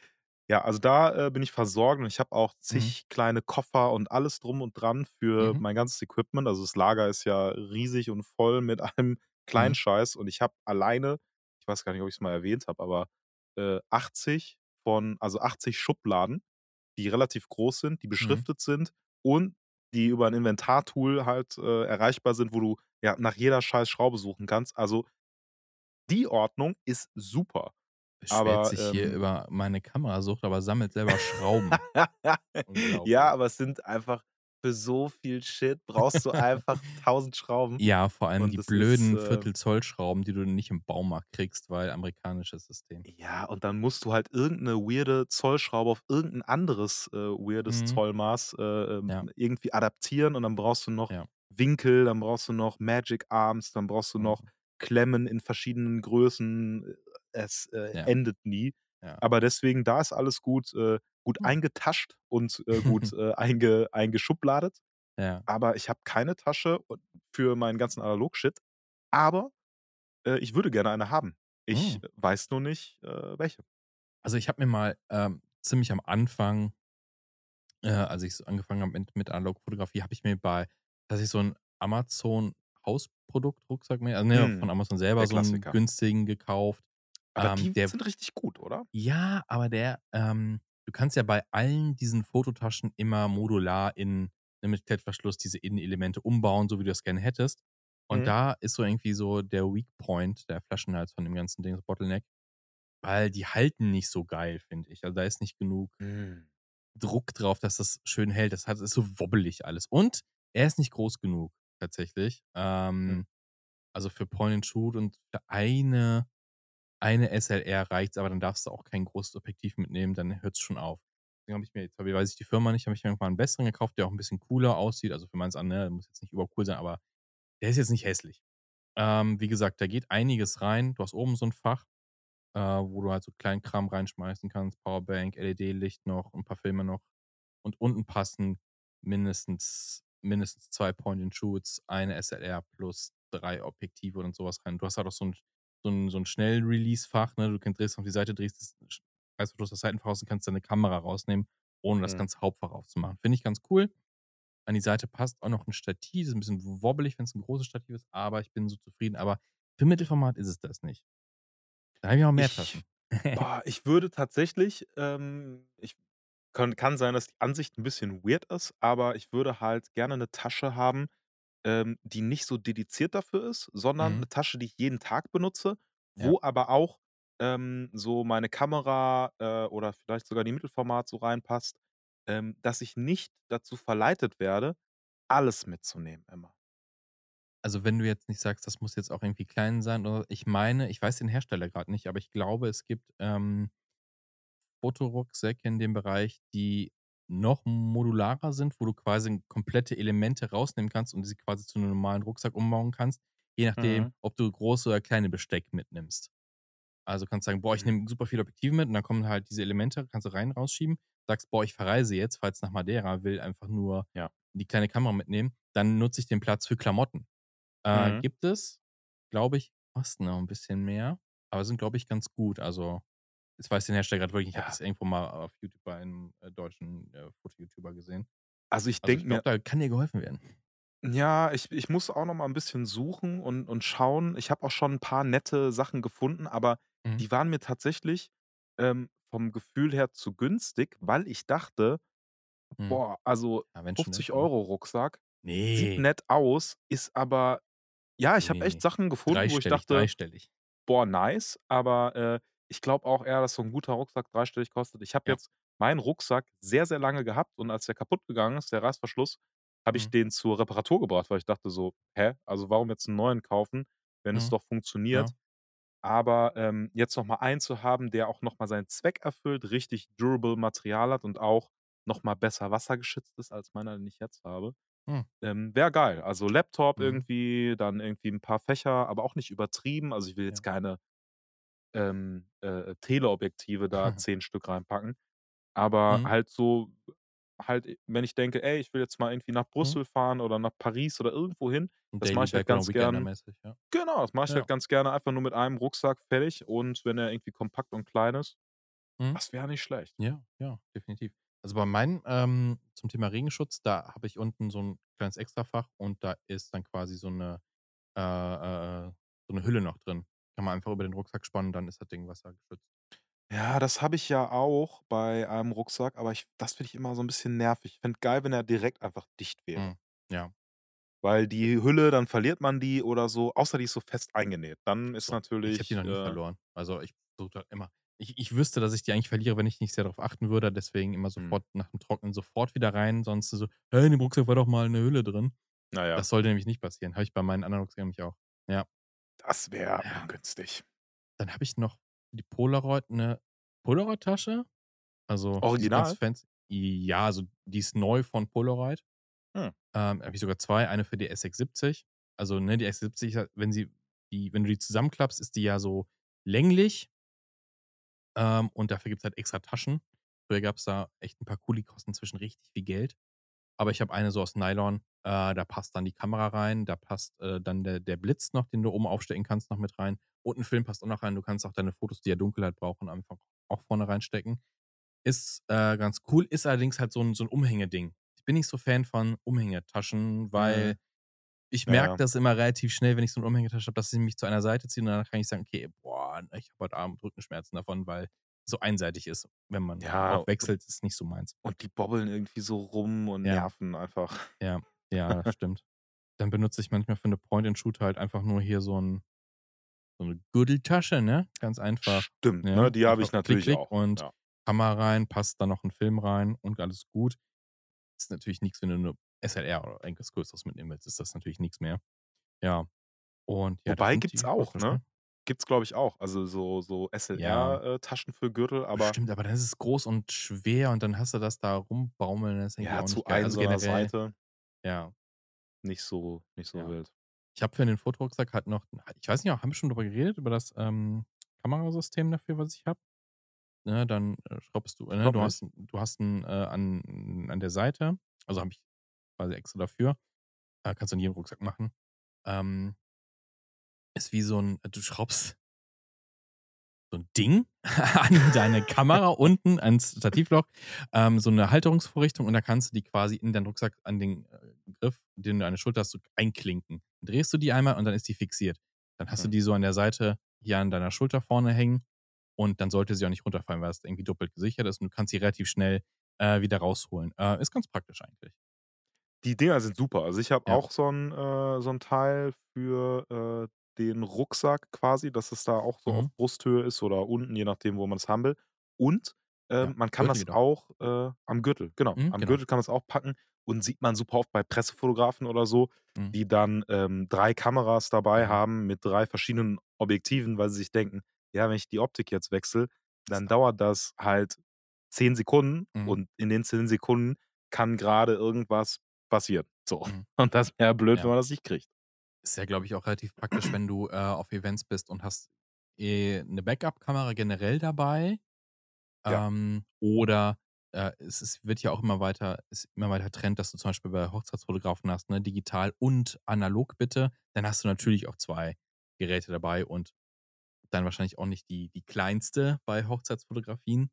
Ja, also da, äh, bin ich versorgt und ich habe auch Mhm. zig kleine Koffer und alles drum und dran für Mhm. mein ganzes Equipment. Also, das Lager ist ja riesig und voll mit allem Mhm. Kleinscheiß und ich habe alleine weiß gar nicht, ob ich's mal erwähnt habe, aber, äh, 80 von also 80 Schubladen, die relativ groß sind, die Mhm. beschriftet sind und die über 'n Inventartool halt, äh, erreichbar sind, wo du, ja, nach jeder scheiß Schraube suchen kannst. Also die Ordnung ist super, Beschwert aber, sich hier ähm über meine Kamerasucht, aber sammelt selber Schrauben. <laughs> Ja, aber es sind einfach für so viel Shit brauchst du <laughs> einfach 1.000 Schrauben Ja, vor allem und die das ist, blöden äh Viertel-Zoll-Schrauben, die du nicht im Baumarkt kriegst, weil amerikanisches System. Ja, und dann musst du halt irgend 'ne weirde Zollschraube auf irgend 'n anderes, äh, weirdes Mhm. Zollmaß, äh, ähm, Ja. irgendwie adaptieren und dann brauchst du noch Ja. Winkel, dann brauchst du noch Magic Arms, dann brauchst du noch Mhm. Klemmen in verschiedenen Größen. Äh, es, äh, Ja. endet nie. Aber deswegen, da ist alles gut, äh, gut Hm. eingetascht und, äh, gut, <laughs> äh, einge eingeschubladet. Ja. Aber ich habe keine Tasche für meinen ganzen Analog-Shit, aber, äh, ich würde gerne eine haben. Ich Hm. weiß nur nicht, äh, welche. Also, ich habe mir mal, ähm, ziemlich am Anfang äh, als ich so angefangen habe mit mit Analogfotografie, habe ich mir bei tatsächlich so 'n Amazon-Hausprodukt-Rucksack mir also, ne, von Mhm. Amazon selber so 'n Klassiker. günstigen gekauft. Aber Ähm, die der sind richtig gut, oder? Ja, aber der, ähm du kannst ja bei allen diesen Fototaschen immer modular in ne, mit Klettverschluss diese Innenelemente umbauen, so wie du das gerne hättest. Und Mhm. da ist so irgendwie so der Weak Point, der Flaschenhals von dem ganzen Ding, das Bottleneck, weil die halten nicht so geil, finde ich. Also, da ist nicht genug Mhm. Druck drauf, dass das schön hält. Das hat ist so wobbelig alles. Und er ist nicht groß genug tatsächlich. Hm. Ähm, also, für Point and Shoot und für eine eine SLR reicht's, aber dann darfst du auch kein großes Objektiv mitnehmen, dann hört's schon auf. Deswegen habe ich mir jetzt weiß ich die Firma nicht, habe ich mir irgendwann 'n besseren gekauft, der auch 'n bisschen cooler aussieht. Also, für meins an, ne, muss jetzt nicht übercool sein, aber der ist jetzt nicht hässlich. Ähm, wie gesagt, da geht einiges rein. Du hast oben so 'n Fach, äh, wo du halt so kleinen Kram reinschmeißen kannst, Powerbank, LED-Licht noch, 'n paar Filme noch. Und unten passen mindestens mindestens 2 Point and Shoots, eine SLR plus 3 Objektive und so was rein. Du hast halt auch so 'n so 'n so 'n Schnell-Release-Fach, ne? Du drehst auf die Seite, drehst das sch Reißverschluss das Seitenfach raus und kannst deine Kamera rausnehmen, ohne das Mhm. ganze Hauptfach aufzumachen. Finde ich ganz cool. An die Seite passt auch noch 'n Stativ, ist 'n bisschen wobbelig, wenn's 'n großes Stativ ist, aber ich bin so zufrieden. Aber für Mittelformat ist es das nicht. Da habe ich auch mehr Ich Taschen. boah, ich würde tatsächlich, ähm ich könn kann sein, dass die Ansicht 'n bisschen weird ist, aber ich würde halt gerne 'ne Tasche haben, ähm, die nicht so dediziert dafür ist, sondern Mhm. 'ne Tasche, die ich jeden Tag benutze, Ja. wo aber auch, ähm, so meine Kamera, äh, oder vielleicht sogar die Mittelformat so reinpasst, ähm, dass ich nicht dazu verleitet werde, alles mitzunehmen immer. Also, wenn du jetzt nicht sagst, das muss jetzt auch irgendwie klein sein oder ich meine, ich weiß den Hersteller grad nicht, aber ich glaube, es gibt, ähm Fotorucksäcke in dem Bereich, die noch modularer sind, wo du quasi komplette Elemente rausnehmen kannst und sie quasi zu 'nem normalen Rucksack umbauen kannst, je nachdem, Mhm. ob du große oder kleine Besteck mitnimmst. Also, kannst sagen: „Boah, ich Mhm. nehme super viele Objektive mit“ und dann kommen halt diese Elemente, kannst du rein rausschieben. Sagst: „Boah, ich verreise jetzt, jetzt nach Madeira, will einfach nur Ja. die kleine Kamera mitnehmen.“ Dann nutze ich den Platz für Klamotten. Äh, Mhm. gibt es, glaube ich, kosten auch 'n bisschen mehr, aber sind, glaube ich, ganz gut. Also, ich weiß den Hersteller grad wirklich. Ich habe Ja. das irgendwo mal auf YouTube bei einem, äh, deutschen, äh, Foto-YouTuber gesehen. Also, ich Also, denke mir da kann dir geholfen werden. Ja, ich ich muss auch noch mal 'n bisschen suchen und und schauen. Ich habe auch schon 'n paar nette Sachen gefunden, aber Mhm. die waren mir tatsächlich, ähm, vom Gefühl her zu günstig, weil ich dachte: Mhm. „Boah, also Ja, wenn schon ist, 50 € ne? Rucksack, sieht Ne. nett aus, ist aber“ ja, ich habe Ne, echt. Sachen gefunden, wo ich dachte. „Boah, nice“, aber, äh, ich glaube auch eher, dass so 'n guter Rucksack dreistellig kostet. Ich habe Ja. jetzt meinen Rucksack sehr, sehr lange gehabt und als der kaputtgegangen ist, der Reißverschluss, habe ich Mhm. den zur Reparatur gebracht, weil ich dachte so: „Hä, also warum jetzt 'n neuen kaufen, wenn es Mhm. doch funktioniert?“ Ja. Aber, ähm, jetzt noch mal einen zu haben, der auch noch mal seinen Zweck erfüllt, richtig durable Material hat und auch noch mal besser wassergeschützt ist als meiner, den ich jetzt habe. Hm. Ähm, wäre geil. Also, Laptop Mhm. irgendwie, dann irgendwie 'n paar Fächer, aber auch nicht übertrieben. Also, ich will Ja. jetzt keine, ähm, äh, Teleobjektive da <laughs> 10 Stück reinpacken. Aber Mhm. halt so halt, e wenn ich denke: „Ey, ich will jetzt mal irgendwie nach Mhm. Brüssel fahren oder nach Paris oder irgendwo hin“, das mache ich halt ganz gern Weekender-mäßig, ja. genau, das mache ich halt Ja. ganz gerne einfach nur mit einem Rucksack, fertig. Und wenn er irgendwie kompakt und klein ist, Mhm. das wäre nicht schlecht. Ja, ja, definitiv. Also, bei meinem, ähm zum Thema Regenschutz, da habe ich unten so 'n kleines Extrafach und da ist dann quasi so 'ne äh, äh, äh, so 'ne Hülle noch drin. Kann man einfach über den Rucksack spannen, dann ist das Ding wassergeschützt. Ja, das habe ich ja auch bei einem Rucksack, aber ich das finde ich immer so 'n bisschen nervig. Ich fände geil, wenn er direkt einfach dicht wäre. Mhm, ja. Weil die Hülle, dann verliert man die oder so, außer die ist so fest eingenäht. Dann ist so, ich habe die natürlich, noch nie äh verloren. Also, ich versuche da immer ich ich wüsste, dass ich die eigentlich verliere, wenn ich nicht sehr darauf achten würde, deswegen immer Mhm. sofort nach dem Trocknen sofort wieder rein, sonst so: „Hey, in dem Rucksack war doch mal 'ne Hülle drin.“ Na ja. Das sollte nämlich nicht passieren. Habe ich bei meinen anderen Rucksäcken nämlich auch. Ja. Das wäre Ja. ungünstig. Dann habe ich noch die Polaroid 'ne Polaroid-Tasche. Also, Original? Ja, also, die ist neu von Polaroid. Hm. Ähm, habe ich sogar 2, eine für die S670. Also, ne, die S670 ist ja wenn sie die wenn du die zusammenklappst, ist die ja so länglich. Ähm, und dafür gibt's halt extra Taschen. Früher gab's da echt 'n paar die kosten inzwischen richtig viel Geld. Aber ich habe eine so aus Nylon, äh, da passt dann die Kamera rein, da passt, äh, dann der der Blitz noch, den du oben aufstecken kannst, noch mit rein. Und 'n Film passt auch noch rein. Du kannst auch deine Fotos, die ja Dunkelheit brauchen, einfach auch vorne reinstecken. Ist, äh, ganz cool, ist allerdings halt so 'n so 'n Umhängeding. Ich bin nicht so Fan von Umhängetaschen, weil Mhm. ich Ja, merke ja. das immer relativ schnell, wenn ich so 'ne Umhängetasche habe, dass sie mich zu einer Seite ziehen und danach kann ich sagen: „Okay, boah, ich habe heute Abend Rückenschmerzen davon“, weil so einseitig ist. Wenn man Ja, auch wechselt, ist nicht so meins. und die bobbeln irgendwie so rum und Ja. nerven einfach. <laughs> Ja, ja, stimmt. Dann benutze ich manchmal für 'ne Point and Shoot halt einfach nur hier so 'n so 'ne Gürteltasche, ne? Ganz einfach, Stimmt, ne? ne? Die habe ich klick, natürlich klick auch, und ja. Kamera rein, passt dann noch 'n Film rein und alles gut. Ist natürlich nix, wenn du 'ne SLR oder irgendwas Größeres mitnehmen willst, ist das natürlich nix mehr. Ja. Und ja, Wobei, gibt's die auch, ne? Haupttaschen. Gibt's, glaube ich, auch. Also, so so Ja. SLR, äh, Taschen für Gürtel, aber Bestimmt, aber dann ist es groß und schwer und dann hast du das da rumbaumeln, das Ja, zu nicht geil. ein Also, so 'ner generell Seite ja. nicht so nicht so Ja. wild. Ich habe für den Fotorucksack halt noch ich weiß nicht, haben wir schon drüber geredet, über das, ähm, Kamerasystem dafür, was ich habe? Ne, dann, äh, schraubst du ne, du hast du hast 'n, äh an an der Seite also, habe ich quasi extra dafür äh, kannst du in jedem Rucksack machen. Ähm ist wie so 'n du schraubst so 'n Ding <laughs> an deine Kamera unten ans Stativloch, ähm, so 'ne Halterungsvorrichtung und da kannst du die quasi in deinen Rucksack an den, äh, Griff, den du an der Schulter hast, so einklinken. Drehst du die einmal und dann ist die fixiert. Dann hast du Mhm. die so an der Seite hier an deiner Schulter vorne hängen und dann sollte sie auch nicht runterfallen, weil es irgendwie doppelt gesichert ist und du kannst sie relativ schnell, äh, wieder rausholen. Äh, ist ganz praktisch eigentlich. Die Dinger sind super. Also, ich habe Ja. auch so 'n äh, so 'n Teil für, äh, den Rucksack quasi, dass es da auch so auf Mhm. Brusthöhe ist oder unten, je nachdem, wo man's haben will. Und, Ja, ähm, man kann Gürtel das geht auch. äh am Gürtel, genau. Mhm, Am genau. Gürtel kann man's auch packen und sieht man super oft bei Pressefotografen oder so, Mhm. die dann, ähm, 3 Kameras dabei Ja. haben mit 3 verschiedenen Objektiven, weil sie sich denken: „Ja, wenn ich die Optik jetzt wechsle, Das dann dauert. dauert das halt 10 Sekunden Mhm. und in den 10 Sekunden kann grade irgendwas passieren.“ So. Mhm. Und das wäre blöd, wenn Ja. man das nicht kriegt. Ist ja, glaube ich, auch relativ praktisch, wenn du, äh, auf Events bist und hast, eh 'ne Backup-Kamera generell dabei. Ja. Ähm, oder, äh, es es wird ja auch immer weiter ist immer weiter Trend, dass du zum Beispiel bei Hochzeitsfotografen hast, ne, digital und analog bitte. Dann hast du natürlich auch 2 Geräte dabei und dann wahrscheinlich auch nicht die die kleinste bei Hochzeitsfotografien.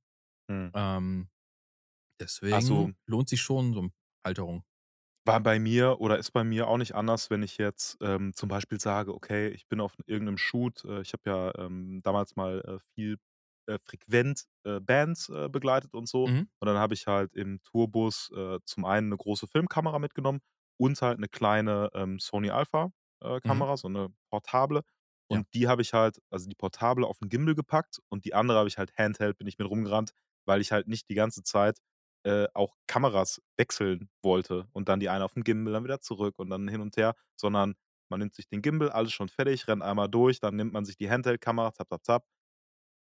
Mhm. Ähm, deswegen lohnt sich schon so 'n Halterung. War bei mir oder ist bei mir auch nicht anders, wenn ich jetzt, ähm, zum Beispiel sage: „Okay, ich bin auf irgend 'nem Shoot.“ Äh, ich habe ja, ähm, damals mal, äh, viel, äh, frequent, äh, Bands, äh, begleitet und so. Mhm. Und dann habe ich halt im Tourbus, äh, zum einen 'ne große Filmkamera mitgenommen und halt 'ne kleine, ähm, Sony Alpha, äh, Mhm. Kamera, so 'ne portable. Ja. Und die habe ich halt also, die portable auf 'n Gimbal gepackt und die andere habe ich halt Handheld bin ich mit rumgerannt, weil ich halt nicht die ganze Zeit, äh, auch Kameras wechseln wollte und dann die eine aufm Gimbal, dann wieder zurück und dann hin und her, sondern man nimmt sich den Gimbal, alles schon fertig, rennt einmal durch, dann nimmt man sich die Handheld-Kamera, zap, zap, zap,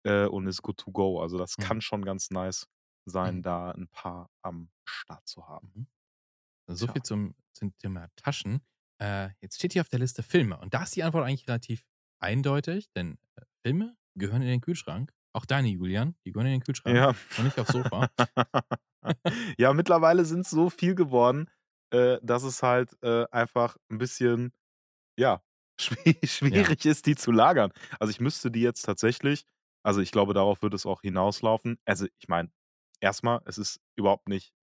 äh, und ist good to go. Also, das Mhm. kann schon ganz nice sein, Mhm. da 'n paar am Start zu haben. Mhm. So Tja. viel zum zum Thema Taschen. Äh, jetzt steht hier auf der Liste Filme und da ist die Antwort eigentlich relativ eindeutig, denn, äh, Filme gehören in den Kühlschrank. Auch deine, Julian, die gehören in den Kühlschrank Ja. und nicht aufs Sofa. <laughs> Ja, mittlerweile sind's so viel geworden, äh, dass es halt, äh, einfach 'n bisschen, ja, <laughs> schwi Ja. schwierig ist, die zu lagern. Also, ich müsste die jetzt tatsächlich also, ich glaube, darauf wird es auch hinauslaufen. Also, ich meine, erst mal, es ist überhaupt nicht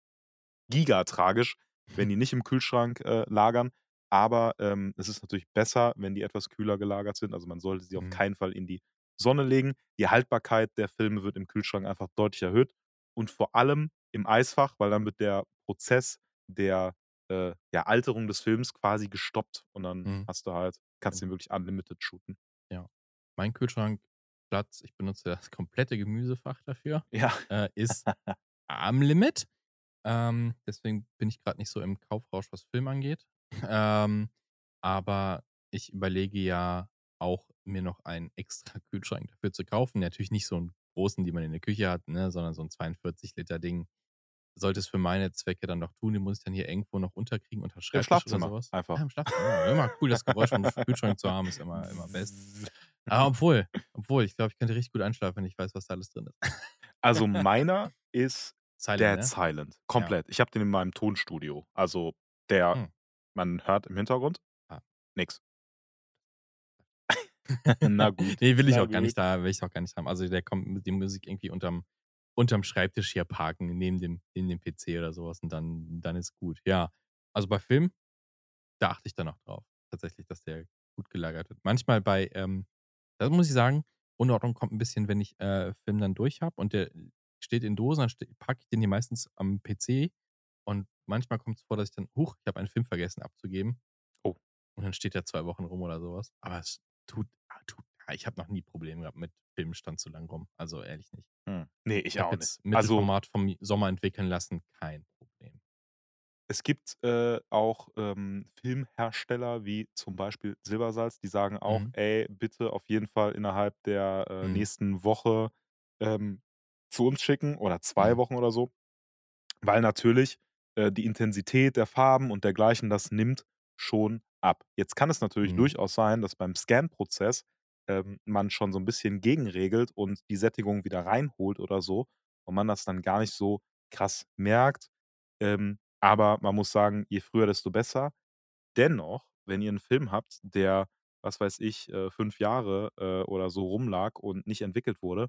gigatragisch, wenn <laughs> die nicht im Kühlschrank, äh, lagern, aber, ähm, es ist natürlich besser, wenn die etwas kühler gelagert sind. Also, man sollte sie auf Mhm. keinen Fall in die Sonne legen. Die Haltbarkeit der Filme wird im Kühlschrank einfach deutlich erhöht und vor allem im Eisfach, weil dann wird der Prozess der, äh, ja, Alterung des Films quasi gestoppt und dann Mhm. hast du halt kannst du Stimmt. den wirklich unlimited shooten. Ja. Mein Kühlschrankplatz ich benutze das komplette Gemüsefach dafür, Ja. äh, ist <laughs> am Limit. Ähm, deswegen bin ich grad nicht so im Kaufrausch, was Film angeht. Ähm, aber ich überlege ja auch, mir noch einen extra Kühlschrank dafür zu kaufen. Natürlich nicht so 'n großen, die man in der Küche hat, ne, sondern so 'n 42 Liter Ding. Sollte es für meine Zwecke dann noch tun, den muss ich dann hier irgendwo noch unterkriegen unter Im Schreibtisch oder so Schlafzimmer was. einfach. Ja, im Schlafzimmer, ja. Immer cool, das Geräusch vom Kühlschrank zu haben, ist immer immer best. Ah, <laughs> obwohl obwohl, ich glaube, ich könnte richtig gut einschlafen, wenn ich weiß, was da alles drin ist. Also, <laughs> meiner ist Silent, dead ne? silent, Ja. komplett. Ich habe den in meinem Tonstudio. Also, der Hm. man hört im Hintergrund Ah. nix. <laughs> Na gut, Ne, will ich na auch gar gut. nicht da will ich auch gar nicht haben. Also, der kommt mit die Musik irgendwie unterm unterm Schreibtisch hier parken, neben dem neben dem PC oder so was und dann dann ist gut. Ja, also, bei Film, da achte ich dann auch drauf, tatsächlich, dass der gut gelagert wird. Manchmal bei, ähm da muss ich sagen, Unordnung kommt 'n bisschen, wenn ich, äh, Film dann durch habe und der steht in Dosen, dann packe ich den hier meistens am PC und manchmal kommt's vor, dass ich dann: „Huch, ich habe einen Film vergessen abzugeben.“ Oh. Und dann steht der 2 Wochen rum oder so was. Aber es tut ich habe noch nie Probleme gehabt mit Filmen stand zu lang rum. Also, ehrlich nicht. Hm. Ne, Ich ich habe auch nicht. jetzt Also Mittelformat vom Sommer entwickeln lassen, kein Problem. Es gibt, äh, auch, ähm, Filmhersteller wie zum Beispiel Silbersalz, die sagen auch: Mhm. „Ey, bitte auf jeden Fall innerhalb der, äh, Mhm. nächsten Woche, ähm, zu uns schicken oder 2 Mhm. Wochen oder so.“ Weil natürlich, äh, die Intensität der Farben und dergleichen, das nimmt schon ab. Jetzt kann es natürlich Mhm. durchaus sein, dass beim Scan-Prozess, ähm, man schon so 'n bisschen gegenregelt und die Sättigung wieder reinholt oder so und man das dann gar nicht so krass merkt. Ähm, aber man muss sagen, je früher, desto besser. Dennoch, wenn ihr 'n Film habt, der, was weiß ich, äh, 5 Jahre, äh, oder so rumlag und nicht entwickelt wurde,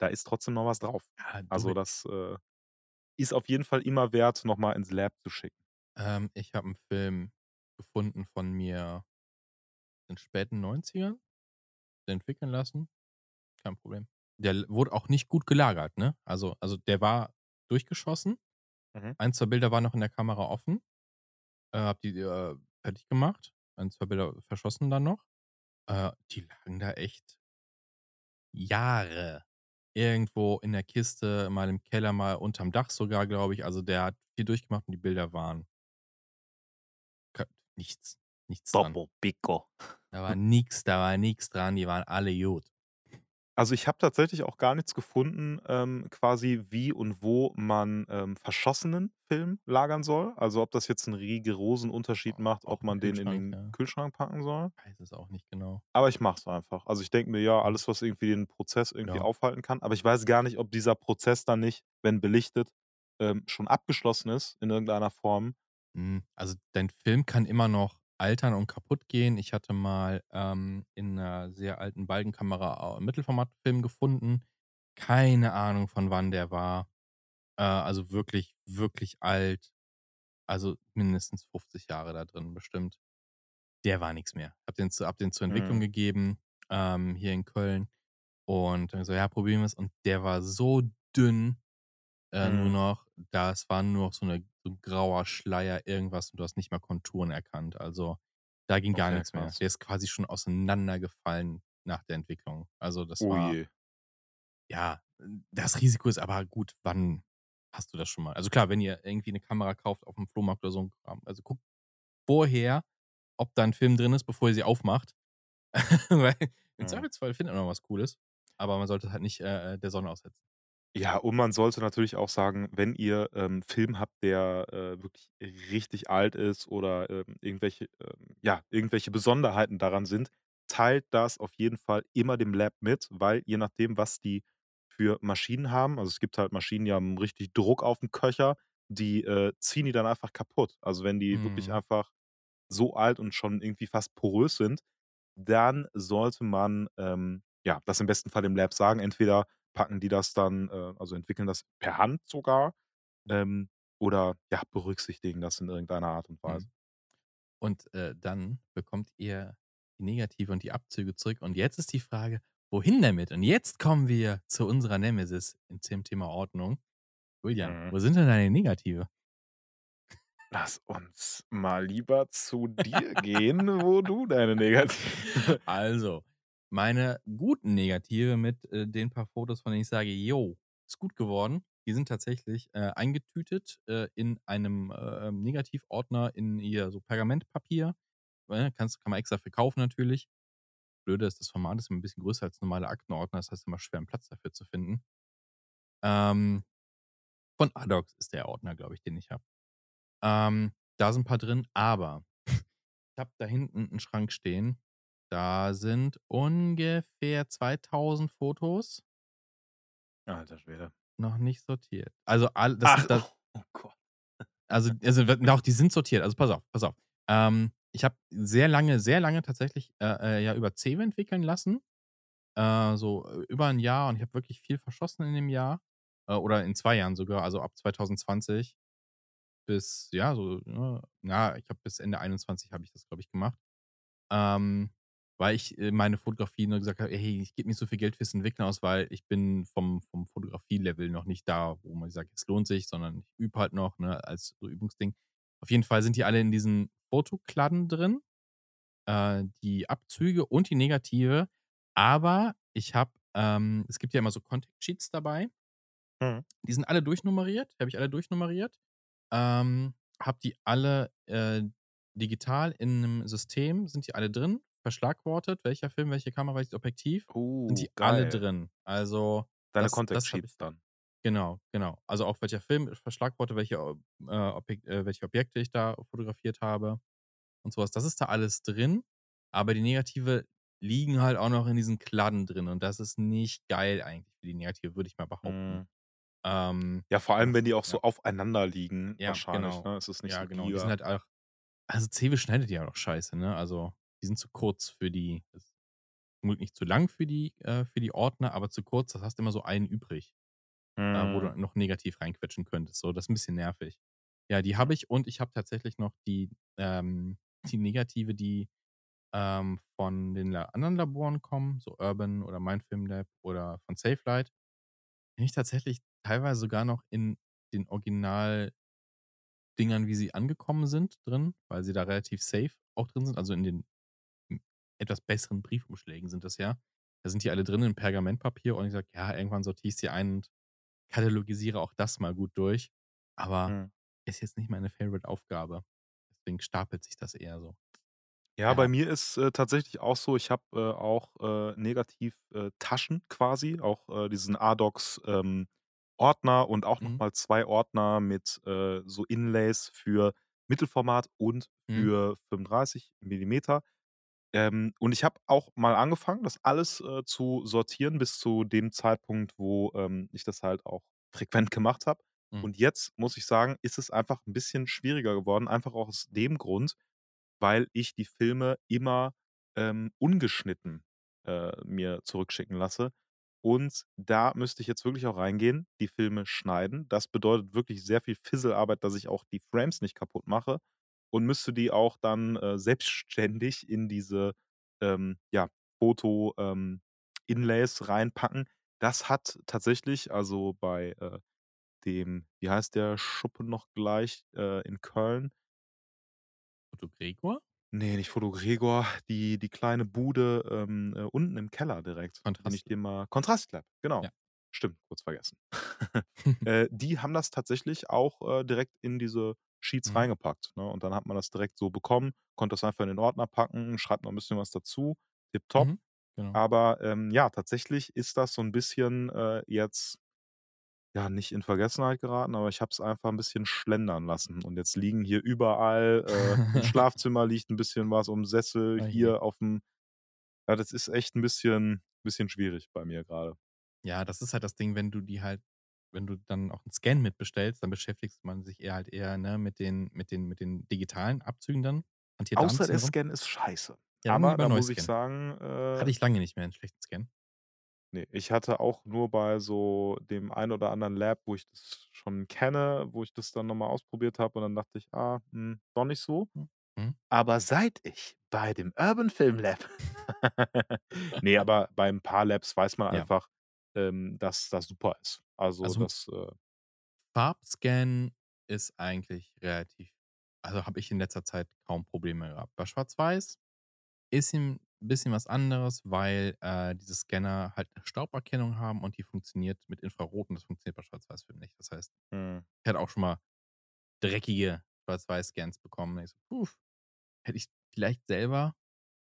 da ist trotzdem noch was drauf. Du Also, das, äh, ist auf jeden Fall immer wert, noch mal ins Lab zu schicken. Ähm, ich habe 'n Film gefunden von mir in späten 90ern, entwickeln lassen, kein Problem. Der wurde auch nicht gut gelagert, ne? Also also, der war durchgeschossen. Mhm. 1, 2 Bilder waren noch in der Kamera offen. Äh, habe die, äh, fertig gemacht. 1, 2 Bilder verschossen dann noch. Äh, die lagen da echt Jahre irgendwo in der Kiste, mal im Keller, mal unterm Dach sogar, glaube ich. Also, der hat viel durchgemacht und die Bilder waren nichts nichts dran. Topo Pico. Da war <laughs> nix da war nix dran, die waren alle gut. Also, ich habe tatsächlich auch gar nichts gefunden, ähm, quasi wie und wo man, ähm, verschossenen Film lagern soll. Also, ob das jetzt 'n rigorosen Unterschied macht, Auch ob man den in den ja. Kühlschrank packen soll. Weiß es auch nicht genau. Aber ich mache es einfach. Also, ich denke mir: „Ja, alles, was irgendwie den Prozess irgendwie Ja. aufhalten kann.“ Aber ich weiß gar nicht, ob dieser Prozess dann nicht, wenn belichtet, ähm, schon abgeschlossen ist in irgendeiner Form. Hm, also, dein Film kann immer noch altern und kaputtgehen. Ich hatte mal, ähm, in 'ner sehr alten Balkenkamera, äh, Mittelformatfilm gefunden. Keine Ahnung, von wann der war. Äh, also, wirklich, wirklich alt. Also, mindestens 50 Jahre da drin bestimmt. Der war nix mehr. Habe den zu habe den zur Entwicklung Mhm. gegeben, ähm, hier in Köln und so: „Ja, probieren wir's.“ Und der war so dünn, äh, nur Mhm. noch. Das war nur noch so 'ne so 'n grauer Schleier, irgendwas und du hast nicht mal Konturen erkannt. Also, da ging gar Okay, nix mehr. krass. Der ist quasi schon auseinandergefallen nach der Entwicklung. Also, das Oh war je. ja, das Risiko ist aber gut, wann hast du das schon mal? Also, klar, wenn ihr irgendwie 'ne Kamera kauft auf'm Flohmarkt oder so also, guckt vorher, ob da 'n Film drin ist, bevor ihr sie aufmacht. <laughs> Weil im Mhm. Zweifelsfall findet man was Cooles, aber man sollte halt nicht, äh, äh, der Sonne aussetzen. Ja, und man sollte natürlich auch sagen, wenn ihr, ähm, Film habt, der, äh, wirklich richtig alt ist oder, ähm, irgendwelche, ähm ja, irgendwelche Besonderheiten daran sind, teilt das auf jeden Fall immer dem Lab mit, weil je nachdem, was die für Maschinen haben also, es gibt halt Maschinen, die haben richtig Druck aufm Köcher, die, äh, ziehen die dann einfach kaputt. Also, wenn die wirklich Mhm. einfach so alt und schon irgendwie fast porös sind, dann sollte man, ähm, ja, das im besten Fall dem Lab sagen. Entweder packen die das dann, äh also, entwickeln das per Hand sogar, ähm, oder, ja, berücksichtigen das in irgendeiner Art und Weise. Mhm. Und, äh, dann bekommt ihr die Negative und die Abzüge zurück. Und jetzt ist die Frage: „Wohin damit?“ Und jetzt kommen wir zu unserer Nemesis in zum Thema Ordnung. Julian, Mhm. wo sind denn deine Negative? Lass uns mal lieber zu dir gehen, wo du deine Negative <laughs> Also, meine guten Negative mit, äh, den paar Fotos, von denen ich sage: „Jo, ist gut geworden.“ Die sind tatsächlich, äh, eingetütet, äh, in einem, äh, Negativordner in hier so Pergamentpapier, ne? Kannst kann man extra für kaufen natürlich. Blöde ist, das Format ist 'n bisschen größer als normale Aktenordner. Das heißt, immer schwer 'n Platz dafür zu finden. Ähm, von Adox ist der Ordner, glaube ich, den ich habe. Ähm, da sind 'n paar drin, aber <laughs> ich habe da hinten 'n Schrank stehen. Da sind ungefähr 2.000 Fotos Alter Schwede. noch nicht sortiert. Also, all das Ach, sind da <laughs> oh Gott. Also also, doch, die sind sortiert. Also, pass auf, pass auf. Ähm, ich habe sehr lange sehr lange tatsächlich, äh, äh, ja, über Cewe entwickeln lassen, äh, so über 'n Jahr und ich habe wirklich viel verschossen in dem Jahr, äh, oder in 2 Jahren sogar, also, ab 2020 bis, ja, so, ne ja, ich habe bis Ende 21 habe ich das, glaube ich, gemacht. Ähm, weil ich, äh, meine Fotografie nur gesagt habe: „Hey, ich gebe nicht so viel Geld fürs Entwickeln aus, weil ich bin vom vom Fotografie-Level noch nicht da, wo man sagt, es lohnt sich, sondern ich übe halt noch, ne, als so Übungsding.“ Auf jeden Fall sind die alle in diesen Fotokladden drin, äh, die Abzüge und die Negative. Aber ich habe ähm, es gibt ja immer so Contact Sheets dabei. Mhm. Die sind alle durchnummeriert habe ich alle durchnummeriert. Ähm, habe die alle, äh, digital in 'nem System sind die alle drin, verschlagwortet, welcher Film, welche Kamera, welches Objektiv, sind Uh, die alle geil. drin. Also, Deine das Contact das habe ich Sheets dann. genau, genau. Also, auch welcher Film verschlagwortet, welche, äh, Objek äh, welche Objekte ich da fotografiert habe und so was. Das ist da alles drin, aber die Negative liegen halt auch noch in diesen Kladden drin und das ist nicht geil eigentlich für die Negative, würde ich mal behaupten. Mhm. Ähm, Ja, vor allem, wenn die auch ja. so aufeinander liegen Ja, wahrscheinlich, genau. ne? Es ist nicht Ja, so genau. Die sind halt auch also, Cewe schneidet die halt auch scheiße, ne? Also, die sind zu kurz für die nicht zu lang für die äh, für die Ordner, aber zu kurz. Das hast du immer so einen übrig, äh, wo du Mhm. noch negativ reinquetschen könntest, so. Das ist 'n bisschen nervig. Ja, die habe ich und ich habe tatsächlich noch die ähm, die Negative, die, ähm, von den anderen Laboren kommen, so Urban oder Mein Film Lab oder von. Die habe ich tatsächlich teilweise sogar noch in den Original Dingern, wie sie angekommen sind, drin, weil sie da relativ safe auch drin sind. Also, in den, etwas besseren Briefumschlägen sind das ja. Da sind die alle drin in Pergamentpapier und ich sage: „Ja, irgendwann sortiere ich sie ein und katalogisiere auch das mal gut durch.“ Aber Mhm. ist jetzt nicht meine Favorite-Aufgabe. Deswegen stapelt sich das eher so. Ja, bei Ja. mir ist, äh, tatsächlich auch so, ich habe, äh, auch, äh, Negativ äh, Taschen quasi, auch, äh, diesen Adox, ähm, Ordner und auch noch Mhm. mal 2 Ordner mit, äh, so Inlays für Mittelformat und Mhm. für 35 mm. Ähm, und ich habe auch mal angefangen, das alles, äh, zu sortieren bis zu dem Zeitpunkt, wo, ähm, ich das halt auch frequent gemacht habe. Mhm. Und jetzt muss ich sagen, ist es einfach 'n bisschen schwieriger geworden, einfach auch aus dem Grund, weil ich die Filme immer, ähm, ungeschnitten, äh, mir zurückschicken lasse. Und da müsste ich jetzt wirklich auch reingehen, die Filme schneiden. Das bedeutet wirklich sehr viel Fisselarbeit, dass ich auch die Frames nicht kaputt mache und müsste die auch dann, äh, selbstständig in diese, ähm, ja, Foto ähm, Inlays reinpacken. Das hat tatsächlich also, bei, äh, dem wie heißt der Schuppen noch gleich, äh, in Köln? Foto Gregor? Ne, nicht Foto Gregor, die die kleine Bude, ähm, äh, unten im Keller direkt, den ich Kontrast. dir mal Kontrast genau. Ja. Stimmt, kurz vergessen. <laughs> Äh, die haben das tatsächlich auch, äh, direkt in diese Sheets Mhm. reingepackt, ne? Und dann hat man das direkt so bekommen, konnte das einfach in den Ordner packen, schreibt noch 'n bisschen was dazu, tipptopp. Mhm, genau. Aber, ähm, ja, tatsächlich ist das so 'n bisschen, äh, jetzt ja, nicht in Vergessenheit geraten, aber ich habe es einfach 'n bisschen schlendern lassen. Und jetzt liegen hier überall äh, im <laughs> Schlafzimmer liegt 'n bisschen was aufm Sessel, je. hier aufm ja, das ist echt 'n bisschen bisschen schwierig bei mir grade. Ja, das ist halt das Ding, wenn du die halt wenn du dann auch 'n Scan mitbestellst, dann beschäftigt man sich eher halt eher, ne, mit den mit den mit den digitalen Abzügen dann. Außer der. Scan ist scheiße. Ja, Aber da muss ich sagen, Hatte äh ich lange nicht mehr 'n schlechten Scan. Ne, ich hatte auch nur bei so dem einen oder anderen Lab, wo ich das schon kenne, wo ich das dann noch mal ausprobiert habe und dann dachte ich: „Ah, hm, doch nicht so.“ Hm, mhm. Aber seit ich bei dem Urban Film Lab <laughs> ne, aber bei 'n paar Labs weiß man Ja. einfach, ähm, dass das super ist. Also, Also das, äh Farbscan ist eigentlich relativ also, habe ich in letzter Zeit kaum Probleme gehabt. Bei Schwarz-Weiß ist 'n bisschen was anderes, weil, äh, diese Scanner halt 'ne Stauberkennung haben und die funktioniert mit Infrarot und das funktioniert bei Schwarz-Weiß-Film nicht. Das heißt, Mhm. ich hatte auch schon mal dreckige Schwarz-Weiß-Scans bekommen. Ich so: „Puh, hätte ich vielleicht selber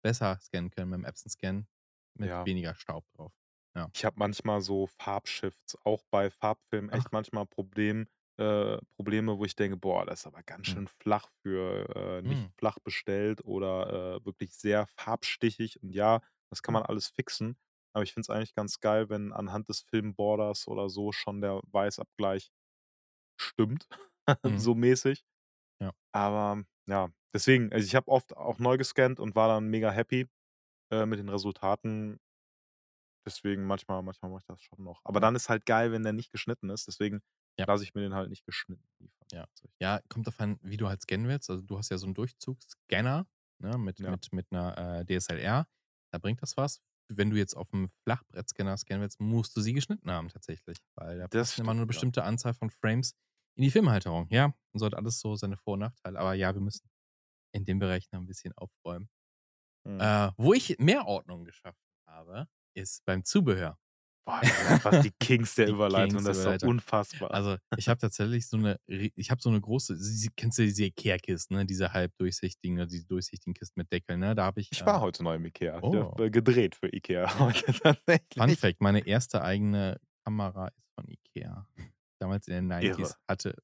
besser scannen können mit'm Epson-Scan mit Ja. weniger Staub drauf.“ Ja. Ich habe manchmal so Farbshifts, auch bei Farbfilmen Ach. echt manchmal Problem äh, Probleme, wo ich denke: „Boah, das ist aber ganz Mhm. schön flach für, äh, nicht Mhm. flach bestellt oder, äh, wirklich sehr farbstichig.“ Und ja, das kann Mhm. man alles fixen. Aber ich finde es eigentlich ganz geil, wenn anhand des Film-Borders oder so schon der Weißabgleich stimmt, Mhm. <laughs> so mäßig. Ja. Aber ja, deswegen also, ich habe oft auch neu gescannt und war dann mega happy, äh, mit den Resultaten. Deswegen manchmal manchmal mache ich das schon noch. Aber dann ist halt geil, wenn der nicht geschnitten ist. Deswegen Ja. lasse ich mir den halt nicht geschnitten liefern. Ja. Ja, kommt drauf an, wie du halt scannen willst. Also, du hast ja so 'n Durchzugsscanner, ne, mit Ja. mit mit 'ner, äh, DSLR. Da bringt das was. Wenn du jetzt auf'm Flachbrettscanner scannen willst, musst du sie geschnitten haben tatsächlich, weil da Das passen immer nur 'ne stimmt, ja. bestimmte Anzahl von Frames in die Filmhalterung. Ja, und so hat alles so seine Vor und Nachteile. Aber ja, wir müssen in dem Bereich noch 'n bisschen aufräumen. Mhm. Äh, wo ich mehr Ordnung geschaffen habe, ist beim Zubehör. Boah, das sind einfach die <laughs> Kings der Die Überleitung. Das ist doch Kings-Überleitung. unfassbar. Also, ich habe tatsächlich so 'ne ri ich habe so 'ne große kennst du diese IKEA-Kisten, ne, diese halbdurchsichtigen diese durchsichtigen Kisten mit Deckeln, ne? Da habe ich, Ich war äh heute noch im IKEA. Oh. habe, äh, gedreht für IKEA <laughs> Fun. Fact: Meine erste eigene Kamera ist von IKEA. Damals in den Irre. 90s hatte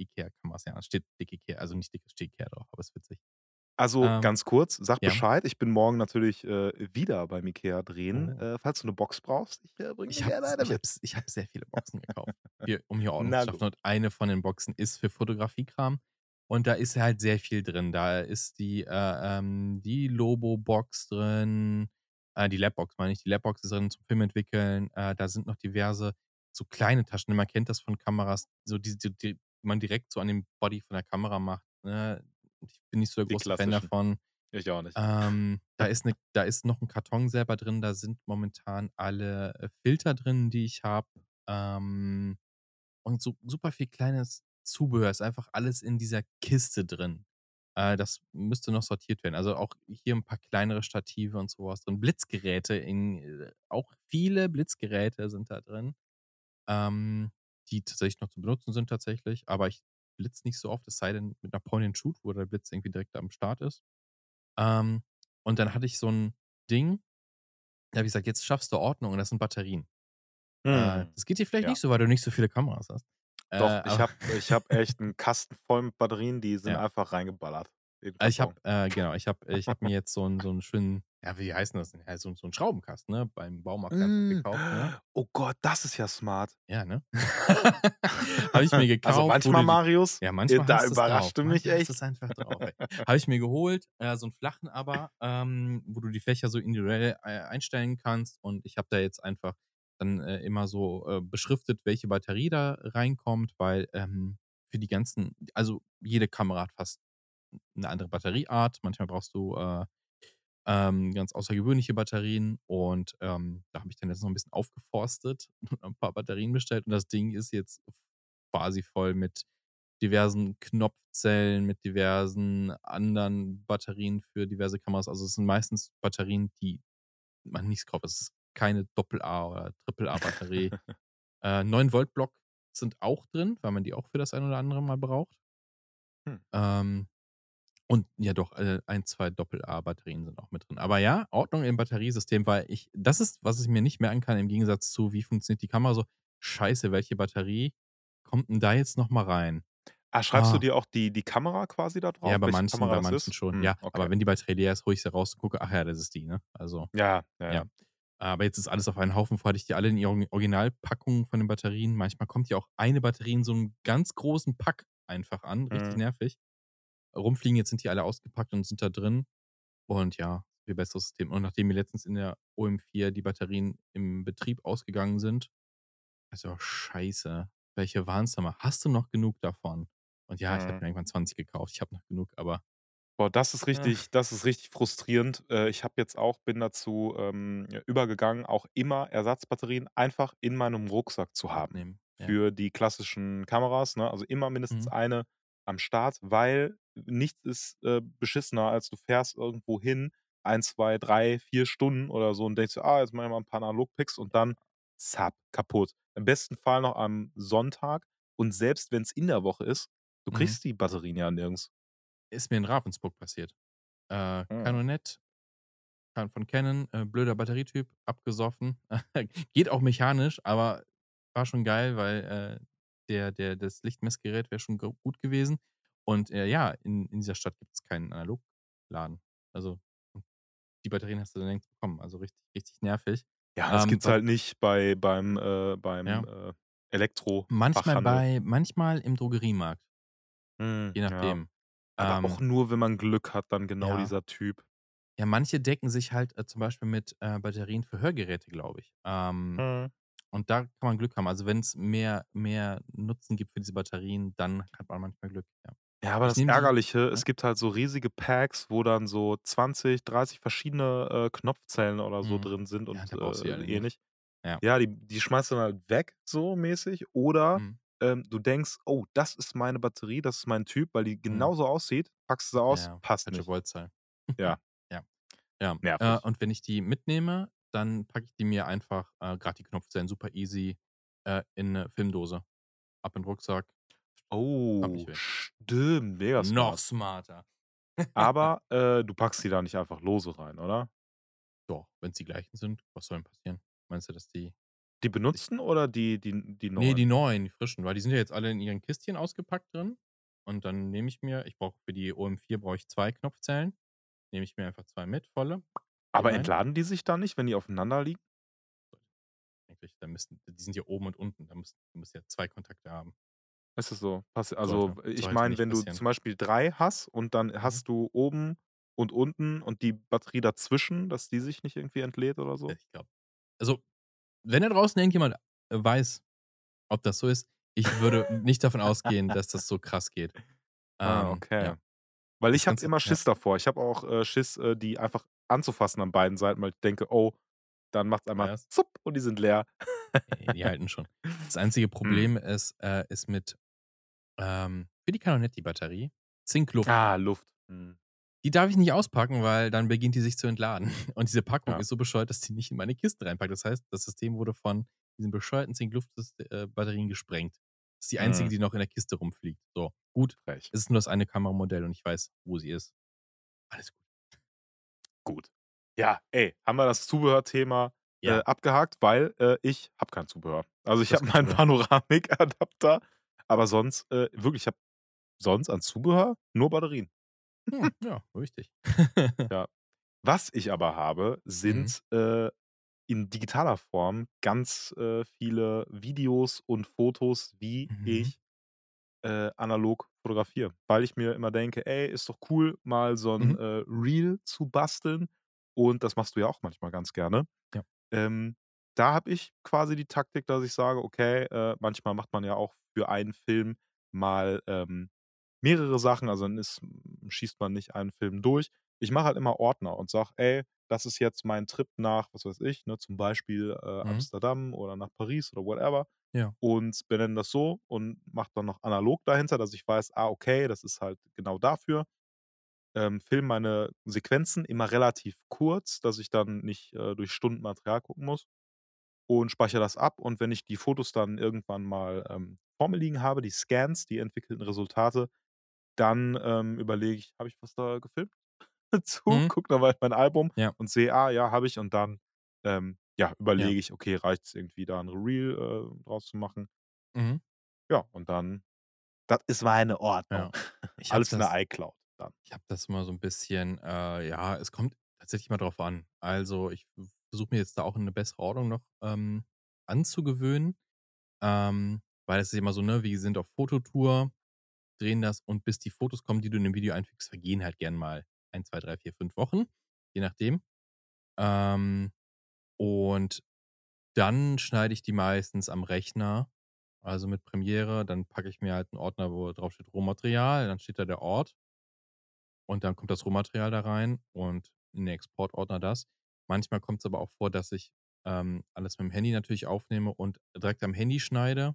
IKEA Kameras, ja, steht dick IKEA also, nicht dick, steht IKEA drauf, aber ist witzig. Also, Ähm, ganz kurz, sag ja. Bescheid. Ich bin morgen natürlich, äh, wieder beim IKEA drehen. Oh. Äh, falls du 'ne Box brauchst, ich, äh, bringe dir Ich habe gerne eine ich mit. s ich habe sehr viele Boxen gekauft, hier um hier Ordnung <laughs> Na zu gut. schaffen. Und eine von den Boxen ist für Fotografiekram. Und da ist halt sehr viel drin. Da ist die, äh, ähm die Lobo-Box drin, äh, die Lab-Box meine ich. Die Lab-Box ist drin zum Film entwickeln. Äh, da sind noch diverse so kleine Taschen. Man kennt das von Kameras, so die die die man direkt so an den Body von der Kamera macht, ne? Ich bin nicht so der große Fan davon. Ich auch nicht. Ähm, da ist 'ne da ist noch 'n Karton selber drin. Da sind momentan alle, äh, Filter drin, die ich habe. Ähm, und so super viel kleines Zubehör. Ist einfach alles in dieser Kiste drin. Äh, das müsste noch sortiert werden. Also, auch hier 'n paar kleinere Stative und so was drin. Blitzgeräte in äh, auch viele Blitzgeräte sind da drin, ähm, die tatsächlich noch zu benutzen sind tatsächlich. Aber ich blitze nicht so oft, es sei denn mit 'ner Point and Shoot, wo der Blitz irgendwie direkt am Start ist. Ähm, und dann hatte ich so 'n Ding, da habe ich gesagt: „Jetzt schaffst du Ordnung“, und das sind Batterien. Äh, Mhm. das geht dir vielleicht Ja. nicht so, weil du nicht so viele Kameras hast. Äh, Doch, ich habe ich habe echt 'n Kasten voll mit Batterien, die <laughs> sind Ja. einfach reingeballert Äh, ich habe äh, genau, ich habe ich habe mir jetzt so 'n so 'n schönen ja, wie heißt 'n das denn? Ja, so so 'n Schraubenkasten, ne, beim Baumarkt einfach Hm. gekauft, ne? Oh Gott, das ist ja smart. Ja, ne? <laughs> Habe ich mir Also, gekauft, wo manchmal, Marius, ja, äh, manchmal da überrascht du mich echt. einfach drauf. <laughs> Habe ich mir geholt, äh, so 'n flachen aber, ähm, wo du die Fächer so individuell, äh, einstellen kannst. Und ich habe da jetzt einfach dann, äh, immer so, äh, beschriftet, welche Batterie da reinkommt, weil, ähm, für die ganzen also, jede Kamera hat fast 'ne andere Batterieart. Manchmal brauchst du, äh, ähm, ganz außergewöhnliche Batterien. Und, ähm, da habe ich dann jetzt noch 'n bisschen aufgeforstet und 'n paar Batterien bestellt. Und das Ding ist jetzt quasi voll mit diversen Knopfzellen, mit diversen anderen Batterien für diverse Kameras. Also, es sind meistens Batterien, die man nicht kauft. Es ist keine Doppel-A oder Triple-A-Batterie. <laughs> Äh, 9-Volt-Block sind auch drin, weil man die auch für das ein oder andere Mal braucht. Hm. Ähm, und ja doch, äh, 1, 2 Doppel-A-Batterien sind auch mit drin. Aber ja, Ordnung im Batteriesystem, weil ich das ist, was ich mir nicht merken kann im Gegensatz zu: Wie funktioniert die Kamera so? „Scheiße, welche Batterie kommt 'n da jetzt noch mal rein?“ Ah, schreibst du Ah. dir auch die die Kamera quasi da Ja, drauf, bei welche manchen Kamera bei manchen ist? schon. Hm, Ja, aber okay. wenn die Batterie leer ist, hole ich sie raus und gucke: „Ach ja, das ist die“, ne? Also, Ja, ja, ja. ja. Aber jetzt ist alles auf einen Haufen. Vorher hatte ich die alle in ihren Originalpackungen von den Batterien. Manchmal kommt ja auch eine Batterie in so 'nem ganz großen Pack einfach an, richtig Mhm. nervig. Rumfliegen, jetzt sind die alle ausgepackt und sind da drin. Und ja, viel besseres System. Und nachdem mir letztens in der OM4 die Batterien im Betrieb ausgegangen sind, also scheiße, welche mal? „Hast du noch genug davon?“ Und ja, ich habe Mhm. mir irgendwann 20 gekauft. Ich habe noch genug, aber Boah, das ist Ah. richtig das ist richtig frustrierend. Äh, ich habe jetzt auch bin dazu, ähm, übergegangen, auch immer Ersatzbatterien einfach in meinem Rucksack zu haben ja. für die klassischen Kameras, ne? Also, immer mindestens Mhm. eine am Start, weil nichts ist, äh, beschissener, als du fährst irgendwo hin, 1, 2, 3, 4 Stunden oder so und denkst „Ah, jetzt mache ich mal 'n paar Analog-Pics“ und dann zapp, kaputt. Im besten Fall noch am Sonntag und selbst wenn's in der Woche ist, du Mhm. kriegst die Batterien ja nirgends. Ist mir in Ravensburg passiert. Äh, Mhm. Canonett, Can von Canon, äh, blöder Batterietyp, abgesoffen. <laughs> Geht auch mechanisch, aber war schon geil, weil, äh, der der das Lichtmessgerät wäre schon gut gewesen. Und, äh, ja, in in dieser Stadt gibt's keinen Analogladen. Also, hm, die Batterien hast du da nirgends bekommen. Also, richtig richtig nervig. Ja, das Ähm, gibt's was halt nicht bei beim äh, beim, Ja. äh, Manchmal Elektrofachhandel. bei manchmal im Drogeriemarkt. Mhm, Je ja. nachdem. Aber auch Ähm nur, wenn man Glück hat, dann genau Ja. dieser Typ. Ja, manche decken sich halt, äh, zum Beispiel mit, äh, Batterien für Hörgeräte, glaube ich. Ähm, Mhm. und da kann man Glück haben. Also, wenn's mehr mehr Nutzen gibt für diese Batterien, dann hat man manchmal Glück, ja. Ja, aber Ich das nehme die Ärgerliche, ja? es gibt halt so riesige Packs, wo dann so 20, 30 verschiedene, äh, Knopfzellen oder so Mhm. drin sind Ja, und, du die äh, nicht. ähnlich. Ja. Ja, die die schmeißt du dann halt weg so mäßig oder, Mhm. ähm, du denkst: „Oh, das ist meine Batterie, das ist mein Typ“, weil die Mhm. genauso aussieht, packst sie aus, Ja, passt nicht. Voltzahl. <laughs> Ja. Ja. Ja. Äh, und wenn ich die mitnehme, dann packe ich die mir einfach, äh, grad die Knopfzellen super easy, äh, in 'ne Filmdose. Ab in Rucksack. Oh, stimmt, mega Noch smart. smarter. Aber, <laughs> äh, du packst die da nicht einfach lose rein, oder? Doch, wenn's die gleichen sind, was soll denn passieren? Meinst du, dass die Die benutzten oder die die die Ne, die neuen? neuen, die frischen, weil die sind ja jetzt alle in ihren Kistchen ausgepackt drin. Und dann nehme ich mir ich brauche für die OM4 brauche ich 2 Knopfzellen. Nehme ich mir einfach 2 mit, volle, Aber rein. entladen die sich dann nicht, wenn die aufeinander liegen? Eigentlich, da müssten die sind ja oben und unten, da müsst müsste ja 2 Kontakte haben. Ist es so? Passt also, Sollte. ich Sollte meine, wenn du passieren. zum Beispiel 3 hast und dann Mhm. hast du oben und unten und die Batterie dazwischen, dass die sich nicht irgendwie entlädt oder Äh, so? ich glaube also, wenn da draußen irgendjemand, äh, weiß, ob das so ist, ich würde nicht davon ausgehen, dass das so krass geht. Ah, Ähm, okay. ja. Weil ich habe immer ja. Schiss davor. Ich habe auch, äh, Schiss, äh, die einfach anzufassen an beiden Seiten, weil ich denke: „Oh, dann macht's einmal Feuerst. zupp und die sind leer.“ Ne, die halten schon. Das einzige Mhm. <laughs> Problem ist äh, ist mit, ähm für die Cannonetti-Batterie, Zinkluft. Ah, Luft. Mhm. Die darf ich nicht auspacken, weil dann beginnt die sich zu entladen. <laughs> Und diese Packung Ja. ist so bescheuert, dass die nicht in meine Kiste reinpackt. Das heißt, das System wurde von diesen bescheuerten Zinkluft-Syst äh, gesprengt. Das ist die einzige, Mhm. die noch in der Kiste rumfliegt. So, gut. Frech. Es ist nur das eine Kameramodell und ich weiß, wo sie ist. Alles gut. Gut. Ja, ey, haben wir das Zubehörthema, äh, Ja. abgehakt, weil, äh, ich habe kein Zubehör. Also, ich habe <laughs> meinen. Panoramik-Adapter, aber sonst, äh wirklich, ich habe sonst an Zubehör nur Batterien. Hm, ja, richtig. <laughs> Ja. Was ich aber habe, Mhm. sind, äh, in digitaler Form ganz, äh, viele Videos und Fotos, wie Mhm. ich, äh, analog fotografiere. Weil ich mir immer denke: „Ey, ist doch cool, mal so 'n, Mhm. äh, Reel zu basteln.“ Und das machst du ja auch manchmal ganz gerne. Ja. Ähm, da habe ich quasi die Taktik, dass ich sage: „Okay“, äh, manchmal macht man ja auch für einen Film mal, ähm, mehrere Sachen, also, dann ist schießt man nicht einen Film durch. Ich mache halt immer Ordner und sage: „Ey, das ist jetzt mein Trip nach“, was weiß ich, ne, zum Beispiel, äh, Mhm. Amsterdam oder nach Paris oder whatever Ja. und benenne das so und mache dann noch analog dahinter, dass ich weiß: „Ah, okay, das ist halt genau dafür.“ Ähm, filme meine Sequenzen immer relativ kurz, dass ich dann nicht, äh, durch Stunden Material gucken muss und speichere das ab. Und wenn ich die Fotos dann irgendwann mal, ähm, vor mir liegen habe, die Scans, die entwickelten Resultate, dann, ähm, überlege ich: „Habe ich was da gefilmt <laughs> dazu?“ Mhm. Gucke dann mal in mein Album Ja. und sehe: „Ah ja, habe ich.“ Und dann, ähm ja, Ja. überlege ich: „Okay, reicht's irgendwie da 'n Reel, äh, draus zu machen?“ Mhm. Ja, und dann das ist meine Ordnung. Ja. <laughs> Ich habe Alles in der das iCloud dann. ich habe das mal so 'n bisschen äh, ja, es kommt tatsächlich mal drauf an. Also, ich versuche mir jetzt da auch 'ne bessere Ordnung noch, ähm, anzugewöhnen, ähm, weil es ist immer so, ne, wir sind auf Fototour, drehen das und bis die Fotos kommen, die du in dem Video einfügst, vergehen halt gern mal 1, 2, 3, 4, 5 Wochen, je nachdem. Ähm, und dann schneide ich die meistens am Rechner, also mit Premiere. Dann packe ich mir halt 'n Ordner, wo drauf steht Rohmaterial, dann steht da der Ort und dann kommt das Rohmaterial da rein und in den Exportordner das. Manchmal kommt's aber auch vor, dass ich, ähm, alles mit'm Handy natürlich aufnehme und direkt am Handy schneide.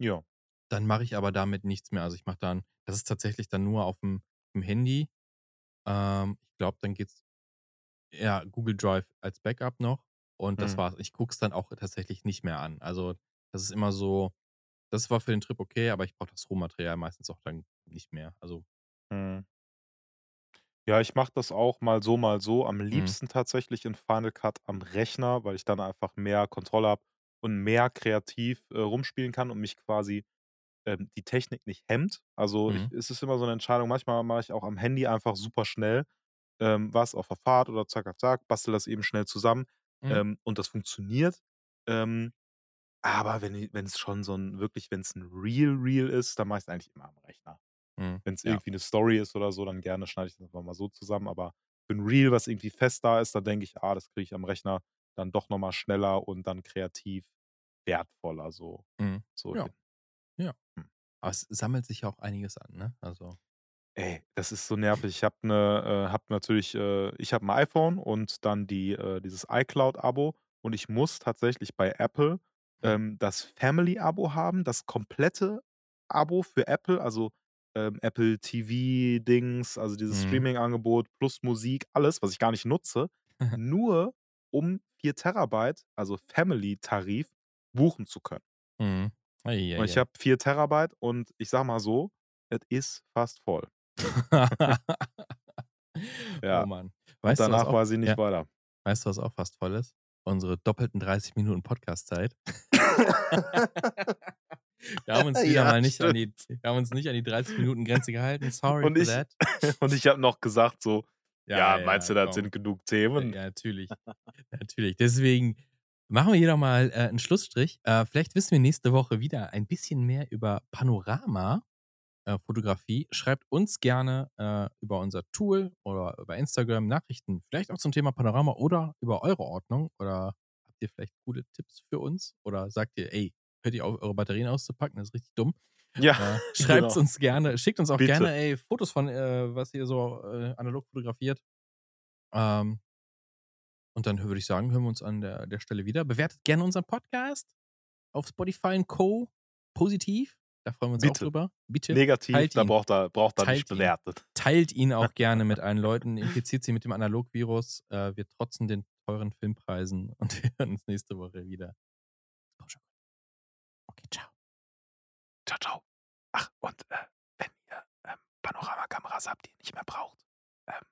Ja. Dann mache ich aber damit nichts mehr. Also, ich mache dann das ist tatsächlich dann nur auf'm auf'm Handy. Ähm, ich glaube, dann geht's ja, Google Drive als Backup noch und das Mhm. war's. Ich gucke es dann auch tatsächlich nicht mehr an. Also, das ist immer so das war für den Trip okay, aber ich brauche das Rohmaterial meistens auch dann nicht mehr. Also Mhm. Ja, ich mache das auch mal so, mal so. Am Mhm. liebsten tatsächlich in Final Cut am Rechner, weil ich dann einfach mehr Kontrolle habe und mehr kreativ, äh, rumspielen kann und mich quasi, ähm, die Technik nicht hemmt. Also, ich Mhm. es ist immer so 'ne Entscheidung. Manchmal mache ich auch am Handy einfach super schnell, ähm, was auf der Fahrt oder zack, zack, zack, bastel das eben schnell zusammen, Mhm. ähm, und das funktioniert. Ähm, aber wenn wenn's schon so 'n wirklich wenn's 'n Reel Reel ist, dann mache ich's eigentlich immer am Rechner. Mhm. Wenn's Ja. irgendwie 'ne Story ist oder so, dann gerne schneide ich das einfach mal so zusammen, aber für 'n Reel, was irgendwie fest da ist, da denke ich: „Ah, das kriege ich am Rechner dann doch noch mal schneller und dann kreativ wertvoller so Mhm. so Ja. hin.“ Ja. Hm. Aber es sammelt sich ja auch einiges an, ne? Also Ey, das ist so nervig. Ich habe 'ne äh, habe natürlich äh, ich habe 'n iPhone und dann die äh, dieses iCloud-Abo und ich muss tatsächlich bei Apple, ähm, das Family-Abo haben, das komplette Abo für Apple, also, ähm, Apple TV-Dings, also dieses Mhm. Streamingangebot plus Musik, alles, was ich gar nicht nutze, <laughs> nur um 4 Terabyte, also Family-Tarif, buchen zu können. Mhm. Ei, Und ei, ich habe 4 Terabyte und ich sage mal so, es ist fast voll. <laughs> Oh Ja. Mann. Und Weißt du, was danach auch weiß ich nicht ja, weiter. weißt du, was auch fast voll ist? Unsere doppelten 30 Minuten Podcast-Zeit. <laughs> Wir haben uns <laughs> wieder Ja, mal nicht an die wir haben uns nicht an die 30 Minuten Grenze gehalten. Sorry Und for ich that. <laughs> und ich habe noch gesagt so: Ja, „Ja, meinst ja, du, das sind genug Themen?“ ja, natürlich. Natürlich. Deswegen machen wir hier doch mal, äh, 'n Schlussstrich. Äh, vielleicht wissen wir nächste Woche wieder ein bisschen mehr über Panorama äh, Fotografie. Schreibt uns gerne, äh, über unser Tool oder über Instagram Nachrichten, vielleicht auch zum Thema Panorama oder über eure Ordnung oder habt ihr vielleicht coole Tipps für uns oder sagt ihr: „Ey, hört ihr auf, eure Batterien auszupacken, das ist richtig dumm.“ Ja, Äh, <laughs> schreibt's genau. uns gerne. Schickt uns auch Bitte. gerne, ey, Fotos von, äh, was ihr so, äh, analog fotografiert. Ähm und dann würde ich sagen, hören wir uns an der der Stelle wieder. Bewertet gerne unseren Podcast auf Spotify und Co. positiv. Da freuen wir uns auch Bitte. drüber. Bitte Negativ, teilt da braucht er braucht er nicht Teilt ihn. Teilt ihn auch <laughs> gerne mit allen Leuten. Infiziert sie mit dem Analog-Virus. Äh, wir trotzen den teuren Filmpreisen und wir <laughs> hören uns nächste Woche wieder. Ach, und, äh, wenn ihr, ähm, Panorama-Kameras habt, die ihr nicht mehr braucht, ähm